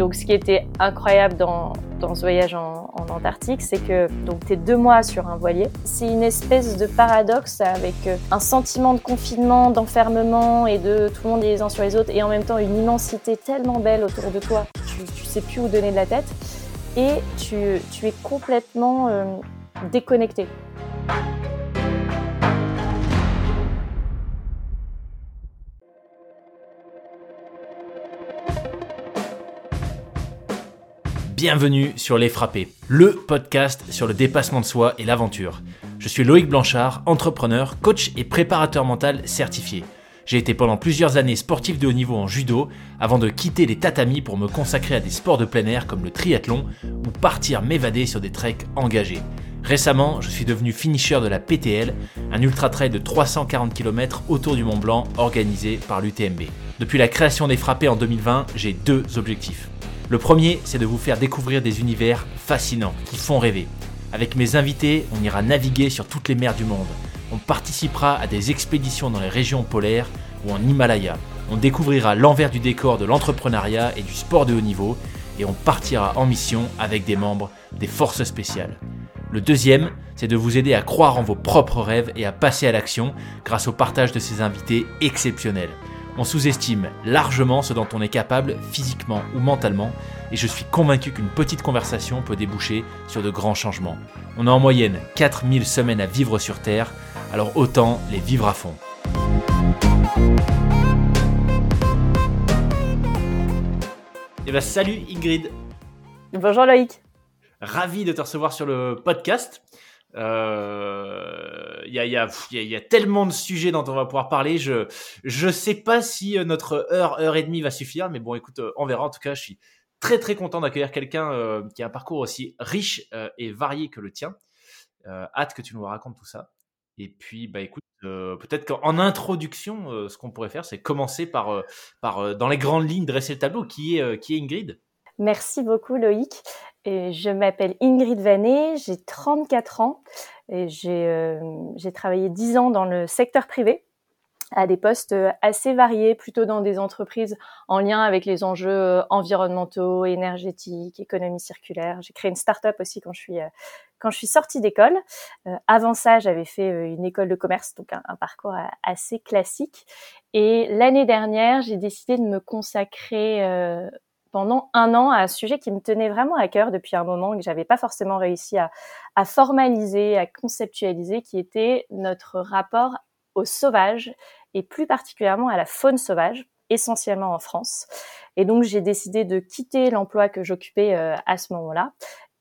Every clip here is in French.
donc, ce qui était incroyable dans, ce voyage en, Antarctique, c'est que donc t'es deux mois sur un voilier. C'est une espèce de paradoxe avec euh, un sentiment de confinement, d'enfermement et de tout le monde les uns sur les autres, et en même temps une immensité tellement belle autour de toi, tu, tu sais plus où donner de la tête, et tu, tu es complètement euh, déconnecté. Bienvenue sur Les Frappés, le podcast sur le dépassement de soi et l'aventure. Je suis Loïc Blanchard, entrepreneur, coach et préparateur mental certifié. J'ai été pendant plusieurs années sportif de haut niveau en judo avant de quitter les tatamis pour me consacrer à des sports de plein air comme le triathlon ou partir m'évader sur des treks engagés. Récemment, je suis devenu finisher de la PTL, un ultra trail de 340 km autour du Mont Blanc organisé par l'UTMB. Depuis la création des frappés en 2020, j'ai deux objectifs. Le premier, c'est de vous faire découvrir des univers fascinants qui font rêver. Avec mes invités, on ira naviguer sur toutes les mers du monde. On participera à des expéditions dans les régions polaires ou en Himalaya. On découvrira l'envers du décor de l'entrepreneuriat et du sport de haut niveau et on partira en mission avec des membres des forces spéciales. Le deuxième, c'est de vous aider à croire en vos propres rêves et à passer à l'action grâce au partage de ces invités exceptionnels. On sous-estime largement ce dont on est capable physiquement ou mentalement, et je suis convaincu qu'une petite conversation peut déboucher sur de grands changements. On a en moyenne 4000 semaines à vivre sur Terre, alors autant les vivre à fond. Et bah salut Ingrid Bonjour Loïc Ravi de te recevoir sur le podcast. Il euh, y, a, y, a, tellement de sujets dont on va pouvoir parler. Je je sais pas si euh, notre heure heure et demie va suffire, mais bon, écoute, euh, on verra. En tout cas, je suis très très content d'accueillir quelqu'un qui a un parcours aussi riche et varié que le tien. hâte que tu nous racontes tout ça. Et puis, bah écoute, peut-être qu'en introduction, ce qu'on pourrait faire, c'est commencer par par dans les grandes lignes dresser le tableau. Qui est qui est Ingrid? Merci beaucoup Loïc. Et je m'appelle Ingrid Vanet, j'ai 34 ans et euh, j'ai travaillé 10 ans dans le secteur privé à des postes assez variés, plutôt dans des entreprises en lien avec les enjeux euh, environnementaux, énergétiques, économie circulaire. J'ai créé une start-up aussi quand je suis euh, quand je suis sortie d'école. avant ça, j'avais fait une école de commerce, donc un, un parcours assez classique. Et l'année dernière, j'ai décidé de me consacrer pendant un an à un sujet qui me tenait vraiment à cœur depuis un moment que j'avais pas forcément réussi à, formaliser, à conceptualiser, qui était notre rapport au sauvage et plus particulièrement à la faune sauvage, essentiellement en France. Et donc j'ai décidé de quitter l'emploi que j'occupais euh, à ce moment-là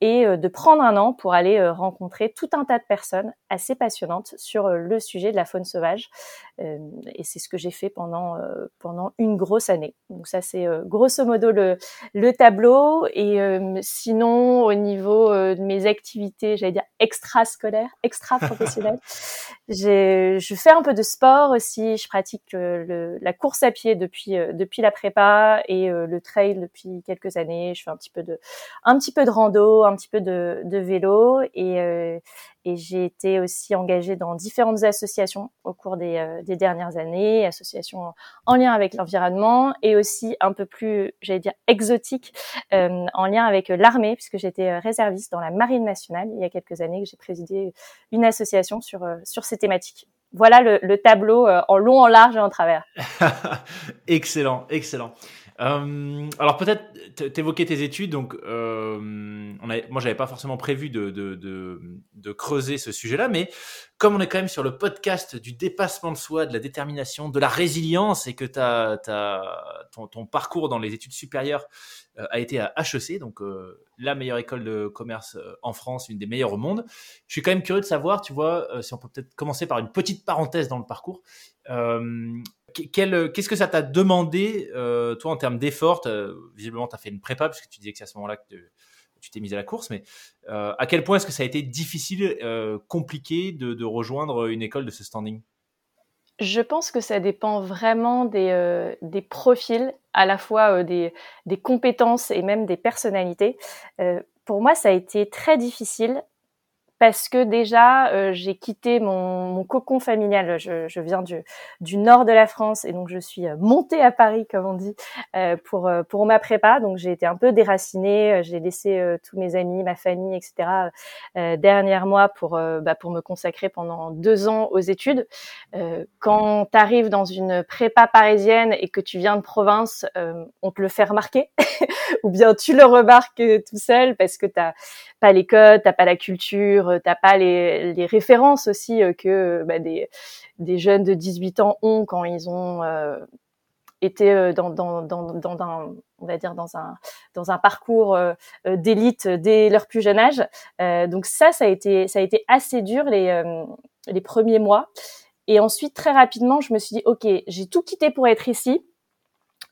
et euh, de prendre un an pour aller euh, rencontrer tout un tas de personnes assez passionnantes sur le sujet de la faune sauvage. Et c'est ce que j'ai fait pendant pendant une grosse année. Donc ça c'est grosso modo le, le tableau. Et sinon au niveau de mes activités, j'allais dire extra-scolaires, extra-professionnelles, je fais un peu de sport aussi. Je pratique le, la course à pied depuis depuis la prépa et le trail depuis quelques années. Je fais un petit peu de un petit peu de rando un petit peu de, vélo et, euh, et j'ai été aussi engagée dans différentes associations au cours des, euh, des dernières années, associations en lien avec l'environnement et aussi un peu plus, j'allais dire, exotique, euh, en lien avec l'armée, puisque j'étais réserviste dans la Marine nationale il y a quelques années, que j'ai présidé une association sur, sur ces thématiques voilà le, le, tableau en long, en large et en travers. excellent, excellent. Euh, alors peut-être t'évoquer tes études. Donc, euh, on a, moi, j'avais pas forcément prévu de, de, de, de creuser ce sujet-là, mais comme on est quand même sur le podcast du dépassement de soi, de la détermination, de la résilience, et que ton, ton parcours dans les études supérieures euh, a été à HEC, donc euh, la meilleure école de commerce euh, en France, une des meilleures au monde. Je suis quand même curieux de savoir, tu vois, si on peut peut-être commencer par une petite parenthèse dans le parcours. Qu'est-ce que ça t'a demandé, toi, en termes d'effort? Visiblement, tu as fait une prépa, parce que tu disais que c'est à ce moment-là que tu t'es mise à la course, mais à quel point est-ce que ça a été difficile, compliqué de, rejoindre une école de ce standing? Je pense que ça dépend vraiment des, profils, à la fois des, compétences et même des personnalités. pour moi, ça a été très difficile parce que déjà euh, j'ai quitté mon, mon, cocon familial. Je, je viens du, du, nord de la France et donc je suis euh, montée à Paris, comme on dit, euh, pour euh, pour ma prépa. Donc j'ai été un peu déracinée. J'ai laissé tous mes amis, ma famille, etc. derrière moi pour bah, pour me consacrer pendant deux ans aux études. quand tu arrives dans une prépa parisienne et que tu viens de province, on te le fait remarquer, ou bien tu le remarques tout seul parce que t'as pas les codes, t'as pas la culture, t'as pas les, les références aussi euh, que bah, des, des jeunes de 18 ans ont quand ils ont euh, été euh, dans, dans, dans, dans, un, on va dire dans un dans un parcours d'élite dès leur plus jeune âge. donc ça, ça a été ça a été assez dur les les premiers mois. Et ensuite, très rapidement, je me suis dit, ok, j'ai tout quitté pour être ici.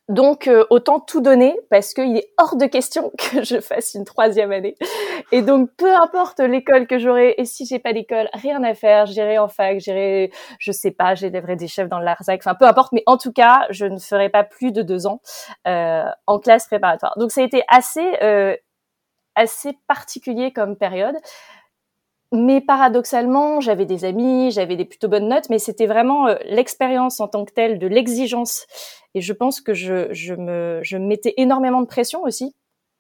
Donc euh, autant tout donner parce qu'il est hors de question que je fasse une troisième année. Et donc peu importe l'école que j'aurai et si j'ai pas d'école, rien à faire, j'irai en fac, j'irai, je sais pas, j'élèverai des chefs dans le Larzac, enfin peu importe. Mais en tout cas, je ne ferai pas plus de deux ans euh, en classe préparatoire. Donc ça a été assez euh, assez particulier comme période. Mais paradoxalement, j'avais des amis, j'avais des plutôt bonnes notes, mais c'était vraiment euh, l'expérience en tant que telle de l'exigence. Et je pense que je, je, me, je mettais énormément de pression aussi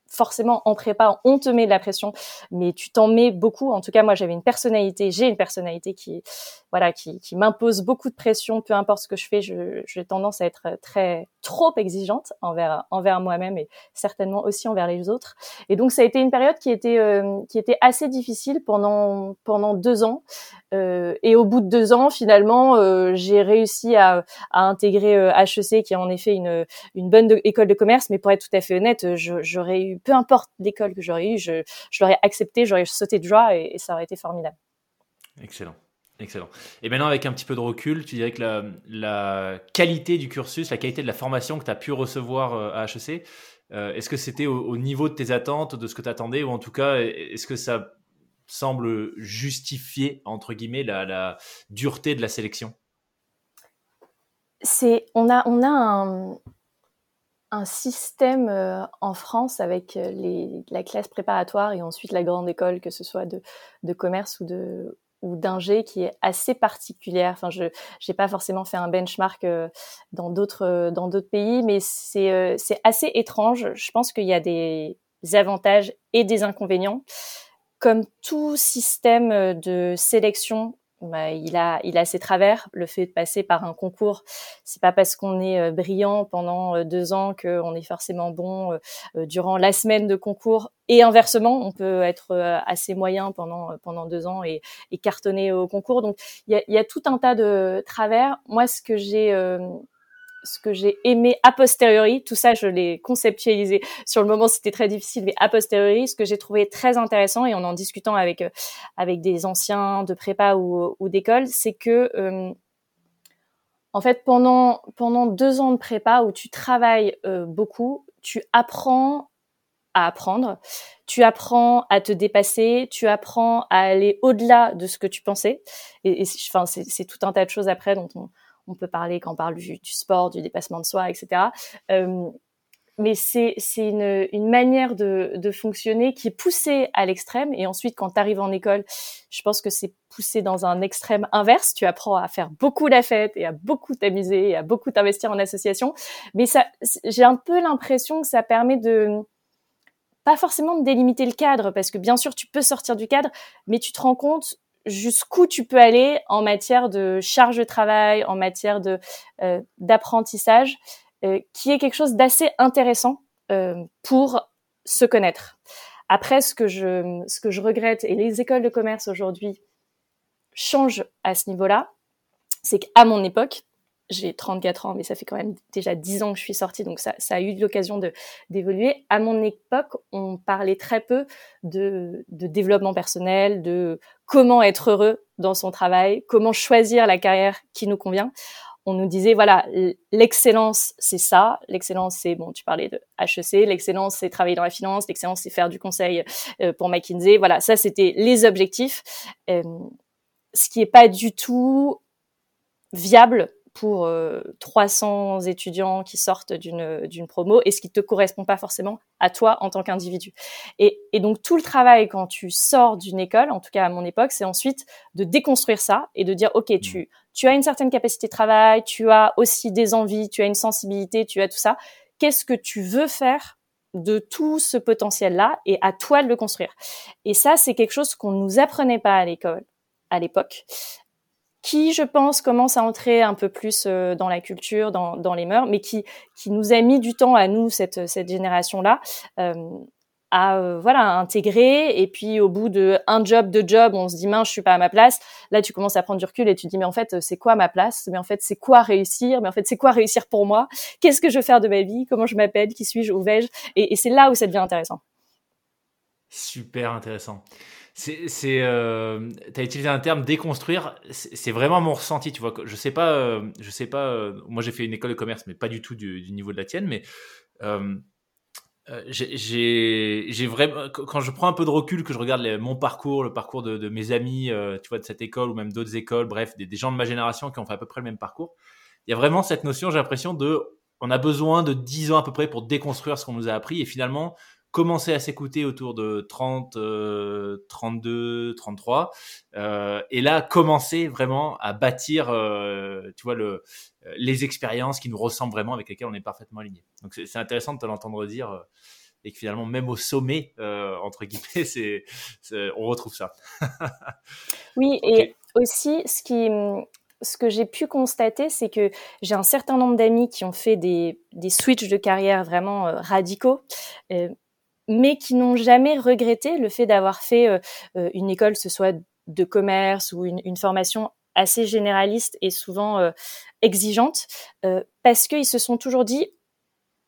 forcément en prépa, on te met de la pression, mais tu t'en mets beaucoup. En tout cas, moi, j'avais une personnalité, j'ai une personnalité qui, voilà, qui, qui m'impose beaucoup de pression, peu importe ce que je fais. J'ai tendance à être très trop exigeante envers envers moi-même et certainement aussi envers les autres. Et donc, ça a été une période qui était euh, qui était assez difficile pendant pendant deux ans. Euh, et au bout de deux ans, finalement, euh, j'ai réussi à, à intégrer HEC, euh, qui est en effet une, une bonne école de commerce. Mais pour être tout à fait honnête, j'aurais eu, peu importe l'école que j'aurais eu, je, je l'aurais accepté, j'aurais sauté de joie et, ça aurait été formidable. Excellent. Excellent. Et maintenant, avec un petit peu de recul, tu dirais que la, la qualité du cursus, la qualité de la formation que tu as pu recevoir à HEC, est-ce que c'était au, au, niveau de tes attentes, de ce que tu attendais, ou en tout cas, est-ce que ça semble justifier, entre guillemets, la, dureté de la sélection? C'est, on a, on a un, un système euh, en France avec euh, les, la classe préparatoire et ensuite la grande école, que ce soit de, de commerce ou de ou d'ingé qui est assez particulière. Enfin, je n'ai pas forcément fait un benchmark euh, dans d'autres dans d'autres pays, mais c'est c'est assez étrange. Je pense qu'il y a des avantages et des inconvénients comme tout système euh, de sélection, il a, il a ses travers. Le fait de passer par un concours, c'est pas parce qu'on est euh, brillant pendant euh, deux ans qu'on est forcément bon durant la semaine de concours. Et inversement, on peut être assez moyen pendant pendant deux ans et, et cartonner au concours. Donc, il y a, y a, tout un tas de travers. Moi, ce que j'ai ce que j'ai aimé a posteriori, tout ça je l'ai conceptualisé. Sur le moment c'était très difficile, mais a posteriori, ce que j'ai trouvé très intéressant et en en discutant avec euh, avec des anciens de prépa ou, d'école, c'est que euh, en fait pendant pendant deux ans de prépa où tu travailles euh, beaucoup, tu apprends à apprendre, tu apprends à te dépasser, tu apprends à aller au-delà de ce que tu pensais. Et, c'est tout un tas de choses après dont on, on peut parler quand on parle du, sport, du dépassement de soi, etc. Euh, mais c'est une, une manière de, de fonctionner qui est poussée à l'extrême. Et ensuite, quand tu arrives en école, je pense que c'est poussé dans un extrême inverse. Tu apprends à faire beaucoup la fête et à beaucoup t'amuser et à beaucoup t'investir en association. Mais ça, j'ai un peu l'impression que ça permet de pas forcément de délimiter le cadre, parce que bien sûr, tu peux sortir du cadre, mais tu te rends compte jusqu'où tu peux aller en matière de charge de travail, en matière de euh, d'apprentissage, euh, qui est quelque chose d'assez intéressant euh, pour se connaître. Après, ce que je ce que je regrette et les écoles de commerce aujourd'hui changent à ce niveau-là, c'est qu'à mon époque, j'ai 34 ans, mais ça fait quand même déjà 10 ans que je suis sortie, donc ça, ça a eu l'occasion d'évoluer. À mon époque, on parlait très peu de, de développement personnel, de comment être heureux dans son travail, comment choisir la carrière qui nous convient. On nous disait voilà, l'excellence c'est ça, l'excellence c'est bon, tu parlais de HEC, l'excellence c'est travailler dans la finance, l'excellence c'est faire du conseil euh, pour McKinsey. Voilà, ça c'était les objectifs, euh, ce qui est pas du tout viable pour 300 étudiants qui sortent d'une d'une promo et ce qui te correspond pas forcément à toi en tant qu'individu. Et, et donc tout le travail quand tu sors d'une école, en tout cas à mon époque, c'est ensuite de déconstruire ça et de dire ok mmh. tu tu as une certaine capacité de travail, tu as aussi des envies, tu as une sensibilité, tu as tout ça. Qu'est-ce que tu veux faire de tout ce potentiel-là et à toi de le construire? Et ça, c'est quelque chose qu'on nous apprenait pas à l'école à l'époque, qui, je pense, commence à entrer un peu plus euh, dans la culture, dans, les mœurs, mais qui, nous a mis du temps à nous, cette, génération-là, euh, à euh, voilà intégrer. Et puis au bout de un job deux jobs on se dit mince je suis pas à ma place. Là tu commences à prendre du recul et tu te dis mais en fait c'est quoi ma place? Mais en fait c'est quoi réussir? Mais en fait c'est quoi réussir pour moi? Qu'est-ce que je veux faire de ma vie? Comment je m'appelle? Qui suis-je? Où vais-je? Et c'est là où ça devient intéressant. Super intéressant c'est c'est euh, as utilisé un terme déconstruire. C'est vraiment mon ressenti tu vois je sais pas euh, je sais pas euh, moi j'ai fait une école de commerce mais pas du tout du, niveau de la tienne mais euh, j'ai vraiment quand je prends un peu de recul que je regarde mon parcours le parcours de, mes amis tu vois de cette école ou même d'autres écoles bref des, des, gens de ma génération qui ont fait à peu près le même parcours il y a vraiment cette notion j'ai l'impression de on a besoin de 10 ans à peu près pour déconstruire ce qu'on nous a appris et finalement commencer à s'écouter autour de 30 euh, 32 33 euh, et là commencer vraiment à bâtir euh, tu vois le les expériences qui nous ressemblent vraiment, avec lesquelles on est parfaitement aligné. Donc c'est intéressant de te l'entendre dire euh, et que finalement même au sommet euh, entre guillemets, c'est on retrouve ça. oui, et aussi ce qui ce que j'ai pu constater, c'est que j'ai un certain nombre d'amis qui ont fait des, des switches de carrière vraiment euh, radicaux, euh, mais qui n'ont jamais regretté le fait d'avoir fait euh, une école, ce soit de commerce ou une, formation assez généraliste et souvent euh, exigeante, euh, parce qu'ils se sont toujours dit,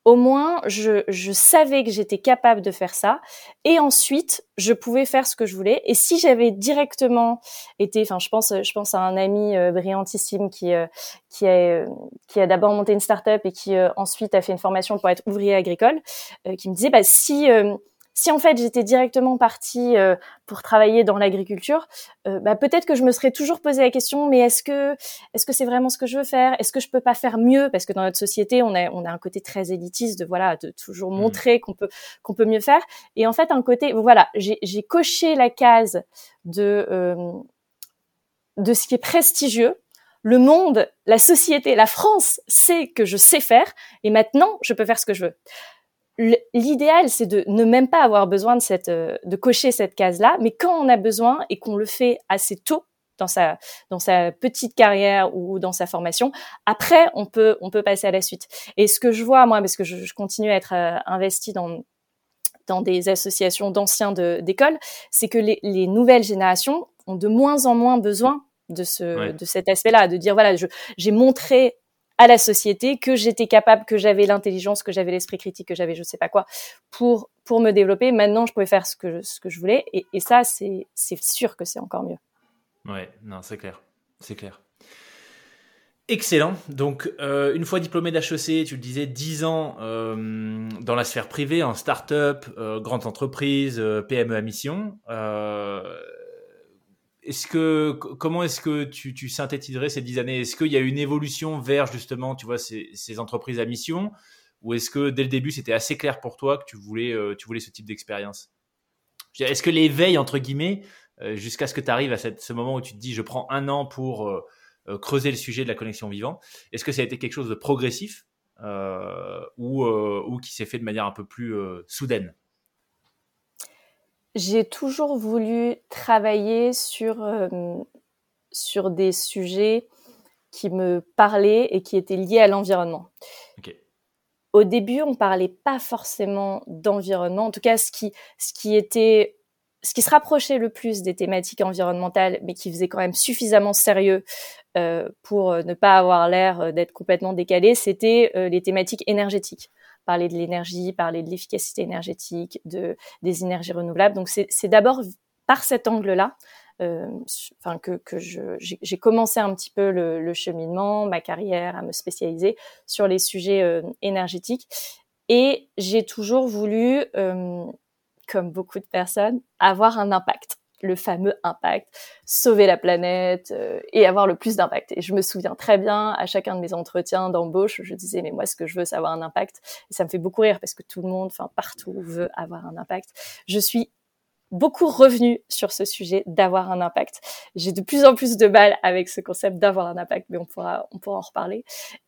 au moins, je, je savais que j'étais capable de faire ça, et ensuite, je pouvais faire ce que je voulais. Et si j'avais directement été, enfin, je pense, je pense à un ami euh, brillantissime qui euh, qui a qui a d'abord monté une start-up et qui euh, ensuite a fait une formation pour être ouvrier agricole, qui me disait, bah si si en fait j'étais directement partie euh, pour travailler dans l'agriculture, euh, bah, peut-être que je me serais toujours posé la question mais est-ce que est-ce que c'est vraiment ce que je veux faire? Est-ce que je peux pas faire mieux? Parce que dans notre société, on a on a un côté très élitiste de voilà de toujours mmh. montrer qu'on peut qu'on peut mieux faire. Et en fait un côté voilà j'ai j'ai coché la case de euh, de ce qui est prestigieux. Le monde, la société, la France sait que je sais faire et maintenant je peux faire ce que je veux l'idéal, c'est de ne même pas avoir besoin de cette, euh, de cocher cette case-là, mais quand on a besoin et qu'on le fait assez tôt dans sa, dans sa petite carrière ou dans sa formation, après, on peut, on peut passer à la suite. Et ce que je vois, moi, parce que je, je continue à être euh, investi dans, dans des associations d'anciens d'école, c'est que les, les, nouvelles générations ont de moins en moins besoin de ce, de cet aspect-là, de dire voilà, j'ai montré à la société, que j'étais capable, que j'avais l'intelligence, que j'avais l'esprit critique, que j'avais je sais pas quoi pour pour me développer. Maintenant, je pouvais faire ce que ce que je voulais et, ça c'est c'est sûr que c'est encore mieux. Ouais, non, c'est clair, c'est clair. Excellent. Donc, euh, une fois diplômé d'HEC, tu le disais, 10 ans euh, dans la sphère privée, en start-up, euh, grande entreprise, PME à mission. Est-ce que comment est-ce que tu, tu, synthétiserais ces dix années? Est-ce qu'il y a une évolution vers justement, tu vois, ces, entreprises à mission, ou est-ce que dès le début c'était assez clair pour toi que tu voulais, euh, tu voulais ce type d'expérience? Est-ce que l'éveil entre guillemets, euh, jusqu'à ce que tu arrives à ce moment où tu te dis je prends un an pour euh, euh creuser le sujet de la connexion vivant, est-ce que ça a été quelque chose de progressif euh, ou qui s'est fait de manière un peu plus soudaine? J'ai toujours voulu travailler sur, euh, sur des sujets qui me parlaient et qui étaient liés à l'environnement. Okay. Au début, on parlait pas forcément d'environnement. En tout cas, ce qui, ce qui était, ce qui se rapprochait le plus des thématiques environnementales, mais qui faisait quand même suffisamment sérieux euh, pour ne pas avoir l'air d'être complètement décalé, c'était euh, les thématiques énergétiques parler de l'énergie, parler de l'efficacité énergétique, de, des énergies renouvelables. Donc c'est d'abord par cet angle-là euh, enfin que, que j'ai commencé un petit peu le, cheminement, ma carrière, à me spécialiser sur les sujets euh, énergétiques. Et j'ai toujours voulu, euh, comme beaucoup de personnes, avoir un impact. Le fameux impact, sauver la planète euh, et avoir le plus d'impact. Et je me souviens très bien, à chacun de mes entretiens d'embauche, je disais, mais moi, ce que je veux, c'est avoir un impact. Et ça me fait beaucoup rire parce que tout le monde, enfin, partout veut avoir un impact. Je suis beaucoup revenu sur ce sujet d'avoir un impact. J'ai de plus en plus de mal avec ce concept d'avoir un impact, mais on pourra, on pourra en reparler.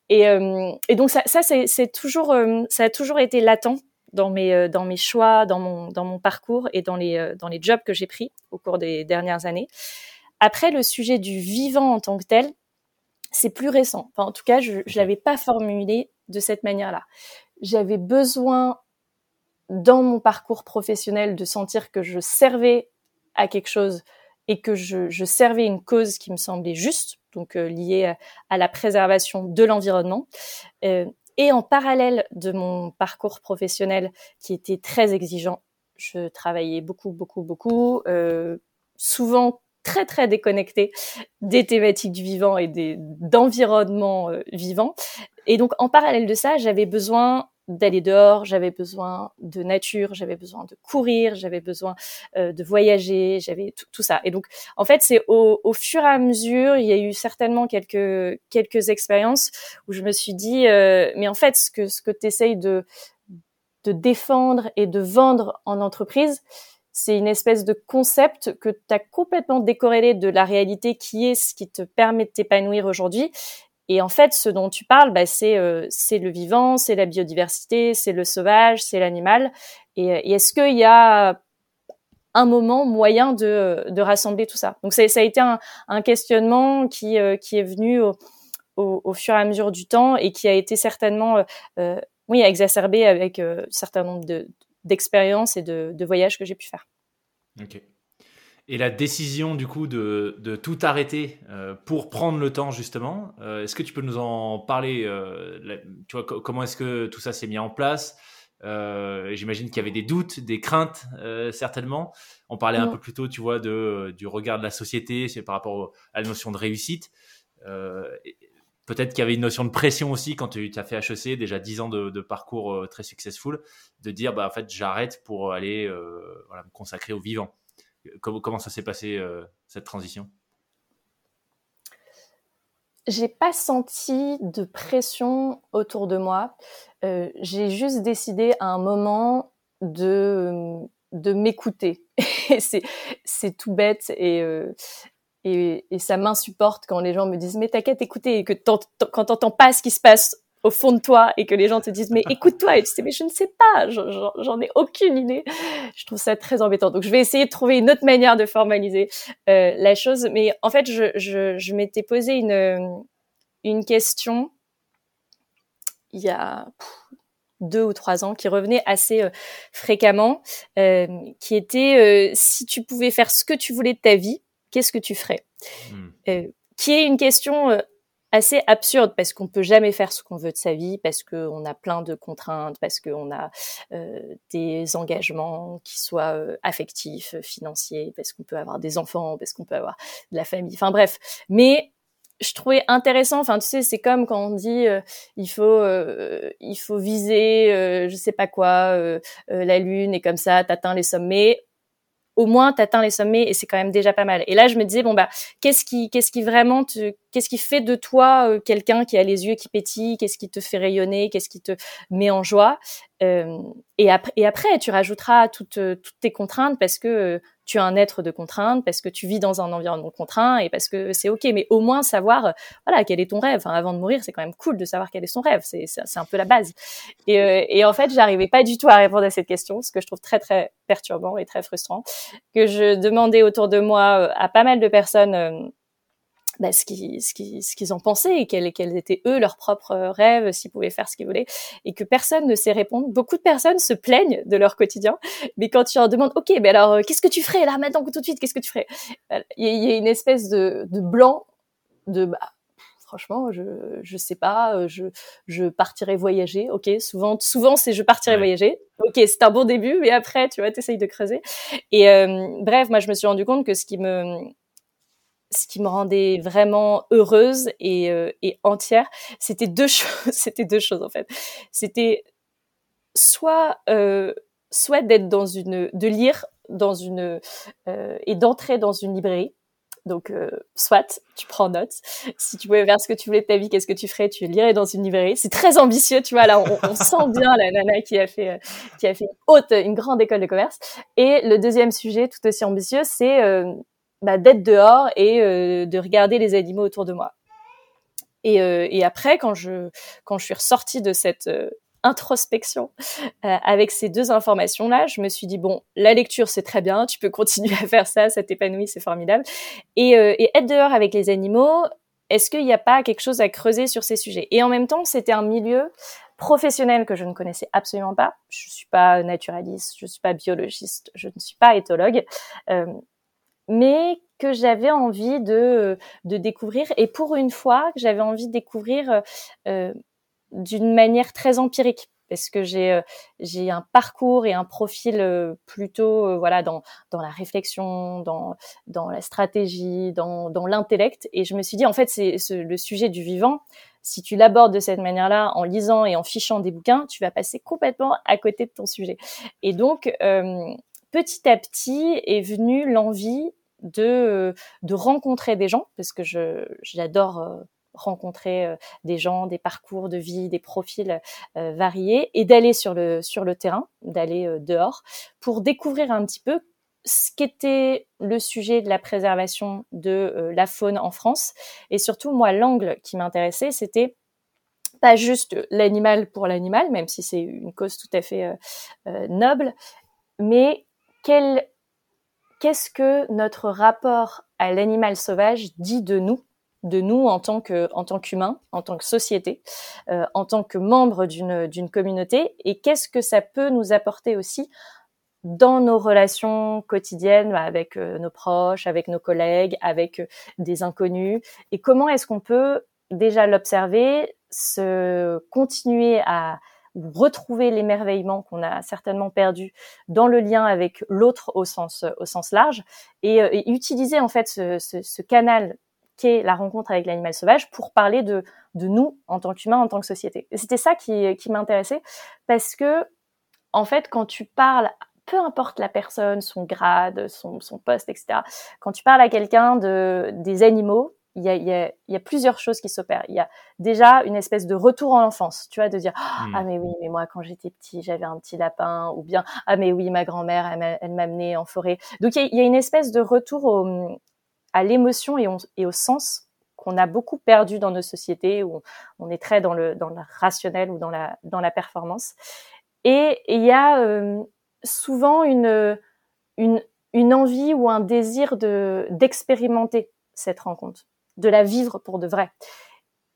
Et, euh, et donc ça, c'est toujours, euh, ça a toujours été latent dans mes, euh, dans mes choix, dans mon, dans mon parcours et dans les, dans les jobs que j'ai pris au cours des dernières années. Après, le sujet du vivant en tant que tel, c'est plus récent. Enfin, en tout cas, je ne l'avais pas formulé de cette manière-là. J'avais besoin dans mon parcours professionnel de sentir que je servais à quelque chose et que je, je servais une cause qui me semblait juste, donc euh, liée à, la préservation de l'environnement. Euh, et en parallèle de mon parcours professionnel qui était très exigeant, je travaillais beaucoup, beaucoup, beaucoup, euh, souvent très très déconnecté des thématiques du vivant et des d'environnement euh, vivant. Et donc en parallèle de ça, j'avais besoin d'aller dehors, j'avais besoin de nature, j'avais besoin de courir, j'avais besoin euh, de voyager, j'avais tout, ça. Et donc, en fait, c'est au, au, fur et à mesure, il y a eu certainement quelques quelques expériences où je me suis dit, euh, mais en fait, ce que ce que tu essayes de de défendre et de vendre en entreprise, c'est une espèce de concept que tu as complètement décorrélé de la réalité qui est ce qui te permet de t'épanouir aujourd'hui et en fait, ce dont tu parles, bah, c'est euh, c'est le vivant, c'est la biodiversité, c'est le sauvage, c'est l'animal. Et, euh, est-ce qu'il y a un moment moyen de, de rassembler tout ça? Donc ça, a été un, questionnement qui, euh, est venu au, fur et à mesure du temps et qui a été certainement euh, oui exacerbé avec un certain nombre de d'expériences et de, de voyages que j'ai pu faire. Ok. Et la décision du coup de, de tout arrêter euh, pour prendre le temps justement, euh, est-ce que tu peux nous en parler euh, Tu vois comment est-ce que tout ça s'est mis en place? J'imagine qu'il y avait des doutes, des craintes certainement. On parlait un peu plus tôt, tu vois, de, du regard de la société, c'est par rapport à la notion de réussite. Peut-être qu'il y avait une notion de pression aussi quand tu as fait HEC, déjà 10 ans de, de parcours très successful, de dire bah en fait j'arrête pour aller voilà, me consacrer au vivant. Comment, ça s'est passé, euh, cette transition? J'ai pas senti de pression autour de moi. Euh, j'ai juste décidé à un moment de, de m'écouter. c'est tout bête et, euh, et, et, ça m'insupporte quand les gens me disent mais t'as qu'à t'écouter et que quand t'entends pas ce qui se passe au fond de toi et que les gens te disent mais écoute-toi et tu sais mais je ne sais pas, j'en ai aucune idée. Je trouve ça très embêtant. Donc je vais essayer de trouver une autre manière de formaliser euh, la chose. Mais en fait, je, je, je m'étais posé une, une question il y a deux ou trois ans qui revenait assez euh, fréquemment, euh, qui était euh, si tu pouvais faire ce que tu voulais de ta vie, qu'est-ce que tu ferais? Hmm. Euh, Qui est une question assez absurde parce qu'on peut jamais faire ce qu'on veut de sa vie, parce qu'on a plein de contraintes, parce qu'on a euh, des engagements qui soient euh, affectifs, financiers, parce qu'on peut avoir des enfants, parce qu'on peut avoir de la famille. Enfin bref, mais je trouvais intéressant. Enfin, tu sais, c'est comme quand on dit euh, il faut euh, il faut viser, je sais pas quoi, la lune et comme ça, t'atteins les sommets au moins t'atteins les sommets et c'est quand même déjà pas mal. Et là, je me disais bon bah qu'est-ce qui qu'est-ce qui vraiment te qu'est-ce qui fait de toi euh, quelqu'un qui a les yeux qui pétillent, qu'est-ce qui te fait rayonner, qu'est-ce qui te met en joie euh, et après et après tu rajouteras toutes toutes tes contraintes parce que euh, tu es un être de contrainte, parce que tu vis dans un environnement contraint et parce que c'est ok. Mais au moins savoir, euh, voilà, quel est ton rêve. Enfin, avant de mourir, c'est quand même cool de savoir quel est son rêve. C'est c'est un peu la base. Et, euh, et en fait, j'arrivais pas du tout à répondre à cette question, ce que je trouve très très perturbant et très frustrant. Que je demandais autour de moi euh, à pas mal de personnes bah, ce qu'ils ce qu'ils ce qu'ils en pensaient et quels, quels étaient eux leurs propres rêves, s'ils pouvaient faire ce qu'ils voulaient, et que personne ne sait répondre. Beaucoup de personnes se plaignent de leur quotidien, mais quand tu leur demandes, ok, mais alors euh, qu'est-ce que tu ferais là maintenant tout de suite, qu'est-ce que tu ferais? Il y, a une espèce de, de blanc, de bah, franchement, je je sais pas, euh, je je partirais voyager. Ok, souvent souvent c'est je partirais voyager. Ok, c'est un bon début, mais après tu vois, t'essayes de creuser. Et euh, bref, moi je me suis rendu compte que ce qui me ce qui me rendait vraiment heureuse et, euh, et entière, c'était deux choses. c'était deux choses en fait. C'était soit euh, soit d'être dans une, de lire dans une euh, et d'entrer dans une librairie. Donc, euh, soit tu prends note. Si tu pouvais faire ce que tu voulais de ta vie, qu'est-ce que tu ferais? Tu lirais dans une librairie. C'est très ambitieux, tu vois. Là, on, on sent bien la nana qui a fait qui a fait haute, une grande école de commerce. Et le deuxième sujet, tout aussi ambitieux, c'est euh, bah, d'être dehors et de regarder les animaux autour de moi. Et, et, après, quand je quand je suis ressortie de cette introspection euh, avec ces deux informations-là, je me suis dit bon, la lecture c'est très bien, tu peux continuer à faire ça, ça t'épanouit, c'est formidable. Et, euh, et, être dehors avec les animaux, est-ce qu'il n'y a pas quelque chose à creuser sur ces sujets? Et en même temps, c'était un milieu professionnel que je ne connaissais absolument pas. Je suis pas naturaliste, je suis pas biologiste, je ne suis pas éthologue, euh, mais que j'avais envie de, de découvrir. Et pour une fois, que j'avais envie de découvrir euh, d'une manière très empirique parce que j'ai euh, j'ai un parcours et un profil euh, plutôt euh, voilà dans dans la réflexion, dans dans la stratégie, dans dans l'intellect et je me suis dit en fait c'est le sujet du vivant si tu l'abordes de cette manière-là en lisant et en fichant des bouquins, tu vas passer complètement à côté de ton sujet. Et donc petit à petit est venue l'envie de de rencontrer des gens parce que j'adore rencontrer euh, des gens, des parcours de vie, des profils euh, variés et d'aller sur le sur le terrain, d'aller euh, dehors pour découvrir un petit peu ce qu'était le sujet de la préservation de la faune en France. Et surtout moi l'angle qui m'intéressait c'était pas juste l'animal pour l'animal même si c'est une cause tout à fait noble mais qu'est-ce que notre rapport à l'animal sauvage dit de nous de nous en tant que en tant qu'humains, en tant que société, euh, en tant que membre d'une d'une communauté, et qu'est-ce que ça peut nous apporter aussi dans nos relations quotidiennes avec euh, nos proches, avec nos collègues, avec euh, des inconnus, et comment est-ce qu'on peut déjà l'observer, se continuer à retrouver l'émerveillement qu'on a certainement perdu dans le lien avec l'autre au sens au sens large et, et utiliser en fait ce, ce, ce canal la rencontre avec l'animal sauvage pour parler de, de nous en tant qu'humains, en tant que société. C'était ça qui, qui m'intéressait parce que, en fait, quand tu parles peu importe la personne, son grade, son, son poste, etc. Quand tu parles à quelqu'un de des animaux, il y a, y, a, y a, plusieurs choses qui s'opèrent. Il y a déjà une espèce de retour en enfance, tu vois, de dire hmm. ah mais oui, mais moi quand j'étais petit, j'avais un petit lapin, ou bien ah mais oui, ma grand-mère, elle m'a amené en forêt. Donc il y, y a, une espèce de retour au, à l'émotion et, et, au sens qu'on a beaucoup perdu dans nos sociétés où on, est très dans le, dans le rationnel ou dans la, dans la performance. Et il y a euh, souvent une, une, une envie ou un désir de d'expérimenter cette rencontre, de la vivre pour de vrai.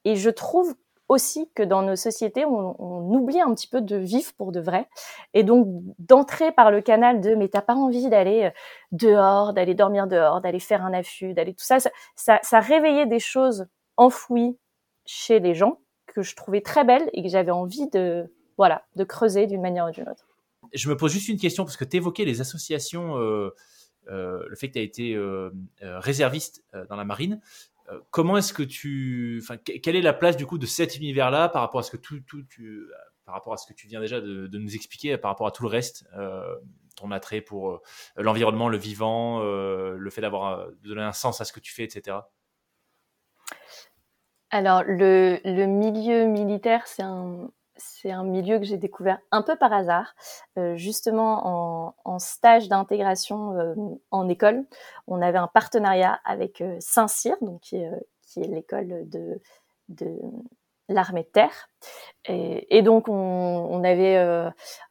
Et je trouve aussi que dans nos sociétés, on, oublie un petit peu de vivre pour de vrai. Et donc, d'entrer par le canal de, mais t'as pas envie d'aller euh, dehors, d'aller dormir dehors, d'aller faire un affût, d'aller tout ça, ça, réveillait des choses enfouies chez les gens que je trouvais très belles et que j'avais envie de, voilà, de creuser d'une manière ou d'une autre. Je me pose juste une question parce que tu évoquais les associations, euh, euh, le fait que tu as été réserviste dans la marine. Euh, comment est-ce que tu, enfin, quelle est la place du coup de cet univers-là par rapport à ce que tout, tu, par rapport à ce que tu viens déjà de, nous expliquer, par rapport à tout le reste, euh, ton attrait pour euh, l'environnement, le vivant, euh, le fait d'avoir de donner un sens à ce que tu fais, etc. Alors le milieu militaire, c'est un, c'est un milieu que j'ai découvert un peu par hasard, euh, justement en, stage d'intégration euh, en école. On avait un partenariat avec euh, Saint-Cyr, donc qui est, l'école de, de l'armée de terre. Et, et donc on, on avait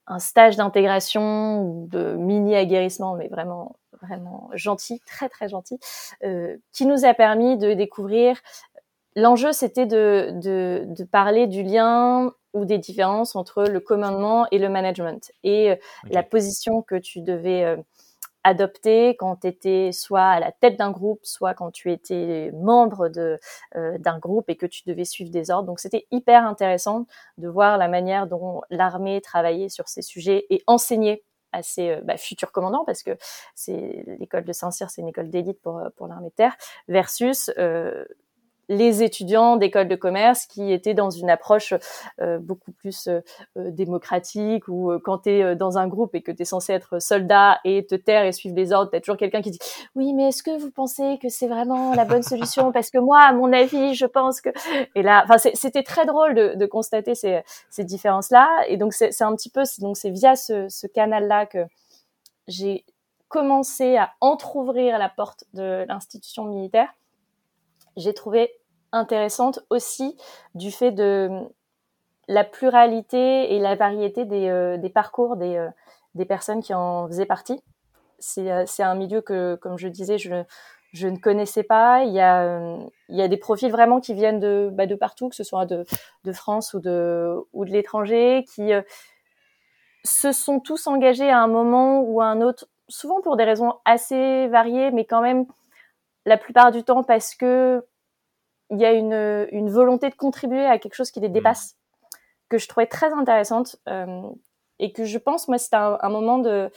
un stage d'intégration de mini aguerrissement, mais vraiment vraiment gentil, très très gentil, qui nous a permis de découvrir L'enjeu, c'était de, de, de, parler du lien ou des différences entre le commandement et le management et euh, la position que tu devais euh, adopter quand tu étais soit à la tête d'un groupe, soit quand tu étais membre de euh, d'un groupe et que tu devais suivre des ordres. Donc c'était hyper intéressant de voir la manière dont l'armée travaillait sur ces sujets et enseignait à ses bah, futurs commandants, parce que c'est l'école de Saint-Cyr, c'est une école d'élite pour, pour l'armée de terre, versus les étudiants d'école de commerce qui étaient dans une approche euh, beaucoup plus euh, euh, démocratique ou quand tu es dans un groupe et que tu es censé être soldat et te taire et suivre les ordres, tu as toujours quelqu'un qui dit "Oui, mais est-ce que vous pensez que c'est vraiment la bonne solution parce que moi à mon avis, je pense que" Et là enfin c'était très drôle de, de constater ces, ces différences là et donc c'est un petit peu donc c'est via ce, ce canal là que j'ai commencé à entrouvrir la porte de l'institution militaire j'ai trouvé intéressante aussi du fait de la pluralité et la variété des, euh, parcours des, euh, des personnes qui en faisaient partie. C'est, euh, c'est un milieu que, comme je disais, je, ne connaissais pas. Il y a, il y a des profils vraiment qui viennent de, bah, partout, que ce soit de, de France ou de, ou de l'étranger, qui se sont tous engagés à un moment ou à un autre, souvent pour des raisons assez variées, mais quand même la plupart du temps parce que il y a une, une volonté de contribuer à quelque chose qui les mmh. dépasse, que je trouvais très intéressante euh, et que je pense, moi, c'était un, un, moment de,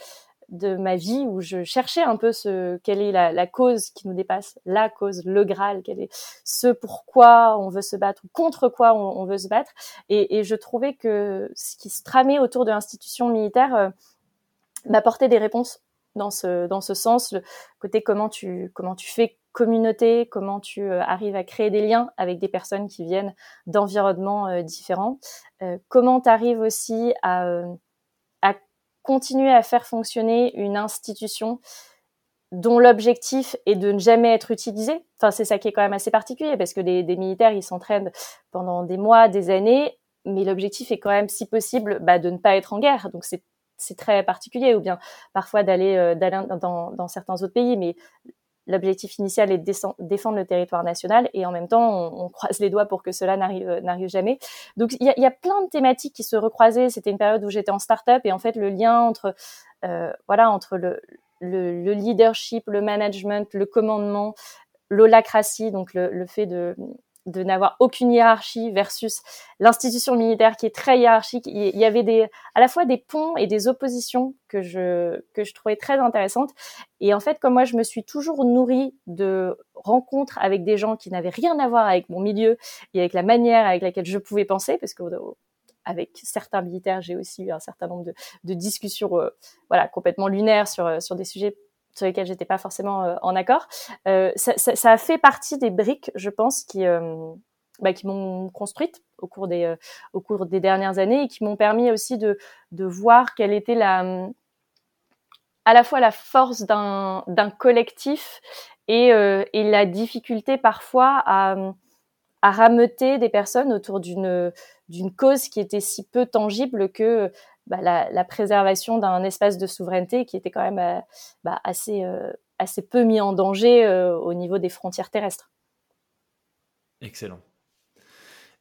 de ma vie où je cherchais un peu ce quelle est la, la, cause qui nous dépasse, la cause, le Graal, quel est ce pourquoi on veut se battre, contre quoi on, on veut se battre. Et, et, je trouvais que ce qui se tramait autour de l'institution militaire euh, m'apportait des réponses dans ce dans ce sens le côté comment tu comment tu fais communauté comment tu euh, arrives à créer des liens avec des personnes qui viennent d'environnements euh, différents euh, comment tu arrives aussi à continuer à faire fonctionner une institution dont l'objectif est de ne jamais être utilisé. Enfin, c'est ça qui est quand même assez particulier parce que des, militaires, ils s'entraînent pendant des mois, des années, mais l'objectif est quand même, si possible, bah, de ne pas être en guerre. Donc c'est très particulier, ou bien parfois d'aller dans, dans, certains autres pays, mais l'objectif initial est de défendre le territoire national et en même temps on, croise les doigts pour que cela n'arrive euh, n'arrive jamais. Donc il y a, plein de thématiques qui se recroisaient. C'était une période où j'étais en start-up et en fait le lien entre euh, voilà entre le, le, le, leadership, le management, le commandement, l'holacratie, donc le fait de de n'avoir aucune hiérarchie versus l'institution militaire qui est très hiérarchique. Il y avait des, à la fois des ponts et des oppositions que je, que je trouvais très intéressantes. Et en fait, comme moi, je me suis toujours nourrie de rencontres avec des gens qui n'avaient rien à voir avec mon milieu et avec la manière avec laquelle je pouvais penser, parce que avec certains militaires, j'ai aussi eu un certain nombre de, de discussions, euh, voilà, complètement lunaires sur, sur des sujets sur lesquels j'étais pas forcément euh, en accord. Euh, ça, a fait partie des briques, je pense, qui euh, bah, qui m'ont construite au cours des au cours des dernières années et qui m'ont permis aussi de de voir quelle était la à la fois la force d'un d'un collectif et et la difficulté parfois à à rameuter des personnes autour d'une d'une cause qui était si peu tangible que bah, la, la, préservation d'un espace de souveraineté qui était quand même euh, bah, assez, euh, assez peu mis en danger euh, au niveau des frontières terrestres. Excellent.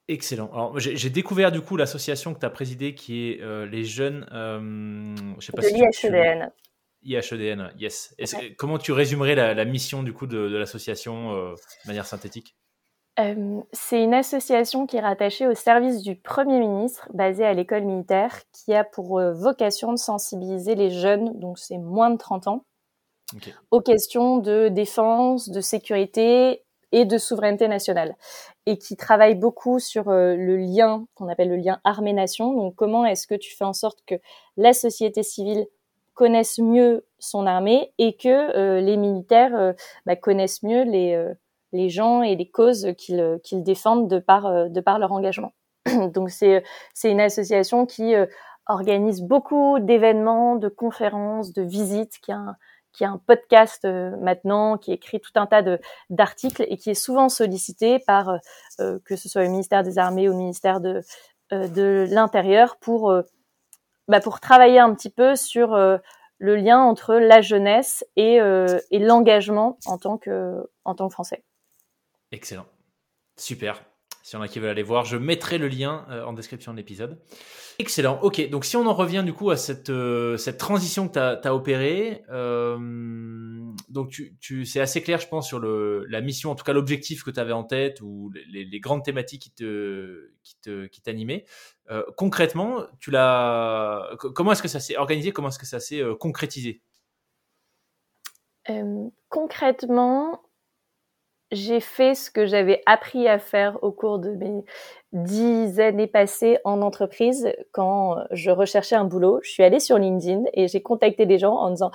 Excellent. Alors, j'ai découvert du coup l'association que tu as présidée qui est les jeunes. je sais pas de l'IHEDN. IHEDN, yes. Comment tu résumerais la, la, mission du coup de, de l'association de manière synthétique? Euh, c'est une association qui est rattachée au service du Premier ministre, basée à l'école militaire, qui a pour euh, vocation de sensibiliser les jeunes, donc c'est moins de 30 ans, aux questions de défense, de sécurité et de souveraineté nationale, et qui travaille beaucoup sur euh, le lien qu'on appelle le lien armée-nation. Donc comment est-ce que tu fais en sorte que la société civile connaisse mieux son armée et que les militaires bah, connaissent mieux les les gens et les causes qu'ils qu'ils défendent de par, euh, de par leur engagement. Donc c'est c'est une association qui euh, organise beaucoup d'événements, de conférences, de visites, qui a un, podcast euh, maintenant, qui écrit tout un tas d'articles et qui est souvent sollicité par que ce soit le ministère des Armées ou le ministère de de l'Intérieur pour bah, pour travailler un petit peu sur le lien entre la jeunesse et, et l'engagement en en tant que Français. Excellent. Super. Si on a qui veulent aller voir, je mettrai le lien euh, en description de l'épisode. Excellent. Ok, donc si on en revient du coup à cette, euh, cette transition que tu as, opérée, euh, donc tu, tu, c'est assez clair, je pense, sur le, la mission, en tout cas l'objectif que tu avais en tête ou les, les, grandes thématiques qui te qui te qui t'animaient. concrètement, tu l'as. Comment est-ce que ça s'est organisé? Comment est-ce que ça s'est concrétisé? Concrètement, j'ai fait ce que j'avais appris à faire au cours de mes dix années passées en entreprise quand je recherchais un boulot. Je suis allée sur LinkedIn et j'ai contacté des gens en disant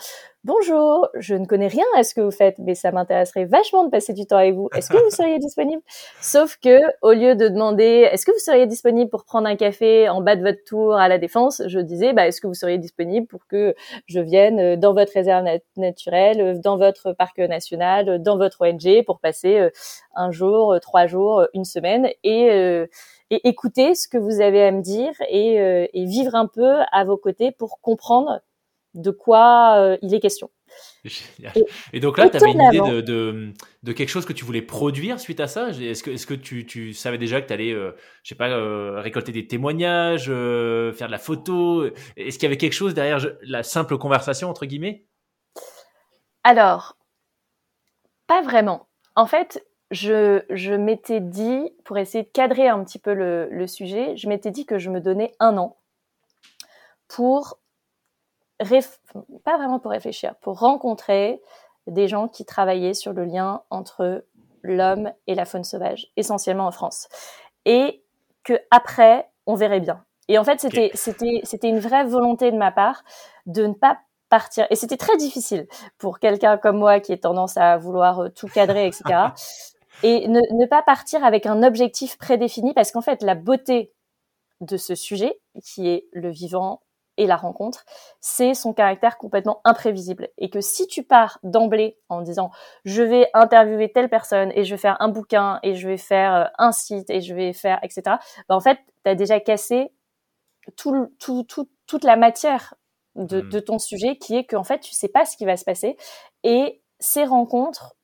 Bonjour, je ne connais rien à ce que vous faites, mais ça m'intéresserait vachement de passer du temps avec vous. Est-ce que vous seriez disponible? Sauf que, au lieu de demander Est-ce que vous seriez disponible pour prendre un café en bas de votre tour à la Défense? Je disais bah, Est-ce que vous seriez disponible pour que je vienne dans votre réserve naturelle, dans votre parc national, dans votre ONG pour passer un jour, trois jours, une semaine? Et et écouter ce que vous avez à me dire et, euh, et vivre un peu à vos côtés pour comprendre de quoi euh, il est question. Et, donc là, tu avais une idée de, de, de, quelque chose que tu voulais produire suite à ça? Est-ce que, est -ce que tu, tu, savais déjà que tu allais, euh, je sais pas, euh, récolter des témoignages, faire de la photo? Est-ce qu'il y avait quelque chose derrière la simple conversation, entre guillemets? Alors, pas vraiment. En fait, je, m'étais dit, pour essayer de cadrer un petit peu le, sujet, je m'étais dit que je me donnais un an pour, pas vraiment pour réfléchir, pour rencontrer des gens qui travaillaient sur le lien entre l'homme et la faune sauvage, essentiellement en France. Et que après, on verrait bien. Et en fait, c'était, c'était, c'était une vraie volonté de ma part de ne pas partir. Et c'était très difficile pour quelqu'un comme moi qui ait tendance à vouloir tout cadrer, etc. et ne, pas partir avec un objectif prédéfini parce qu'en fait, la beauté de ce sujet, qui est le vivant et la rencontre, c'est son caractère complètement imprévisible. Et que si tu pars d'emblée en disant je vais interviewer telle personne et je vais faire un bouquin et je vais faire euh, un site et je vais faire etc. Bah en fait, tu as déjà cassé tout, tout, toute la matière de, mmh. de ton sujet qui est qu'en fait tu sais pas ce qui va se passer et ces rencontres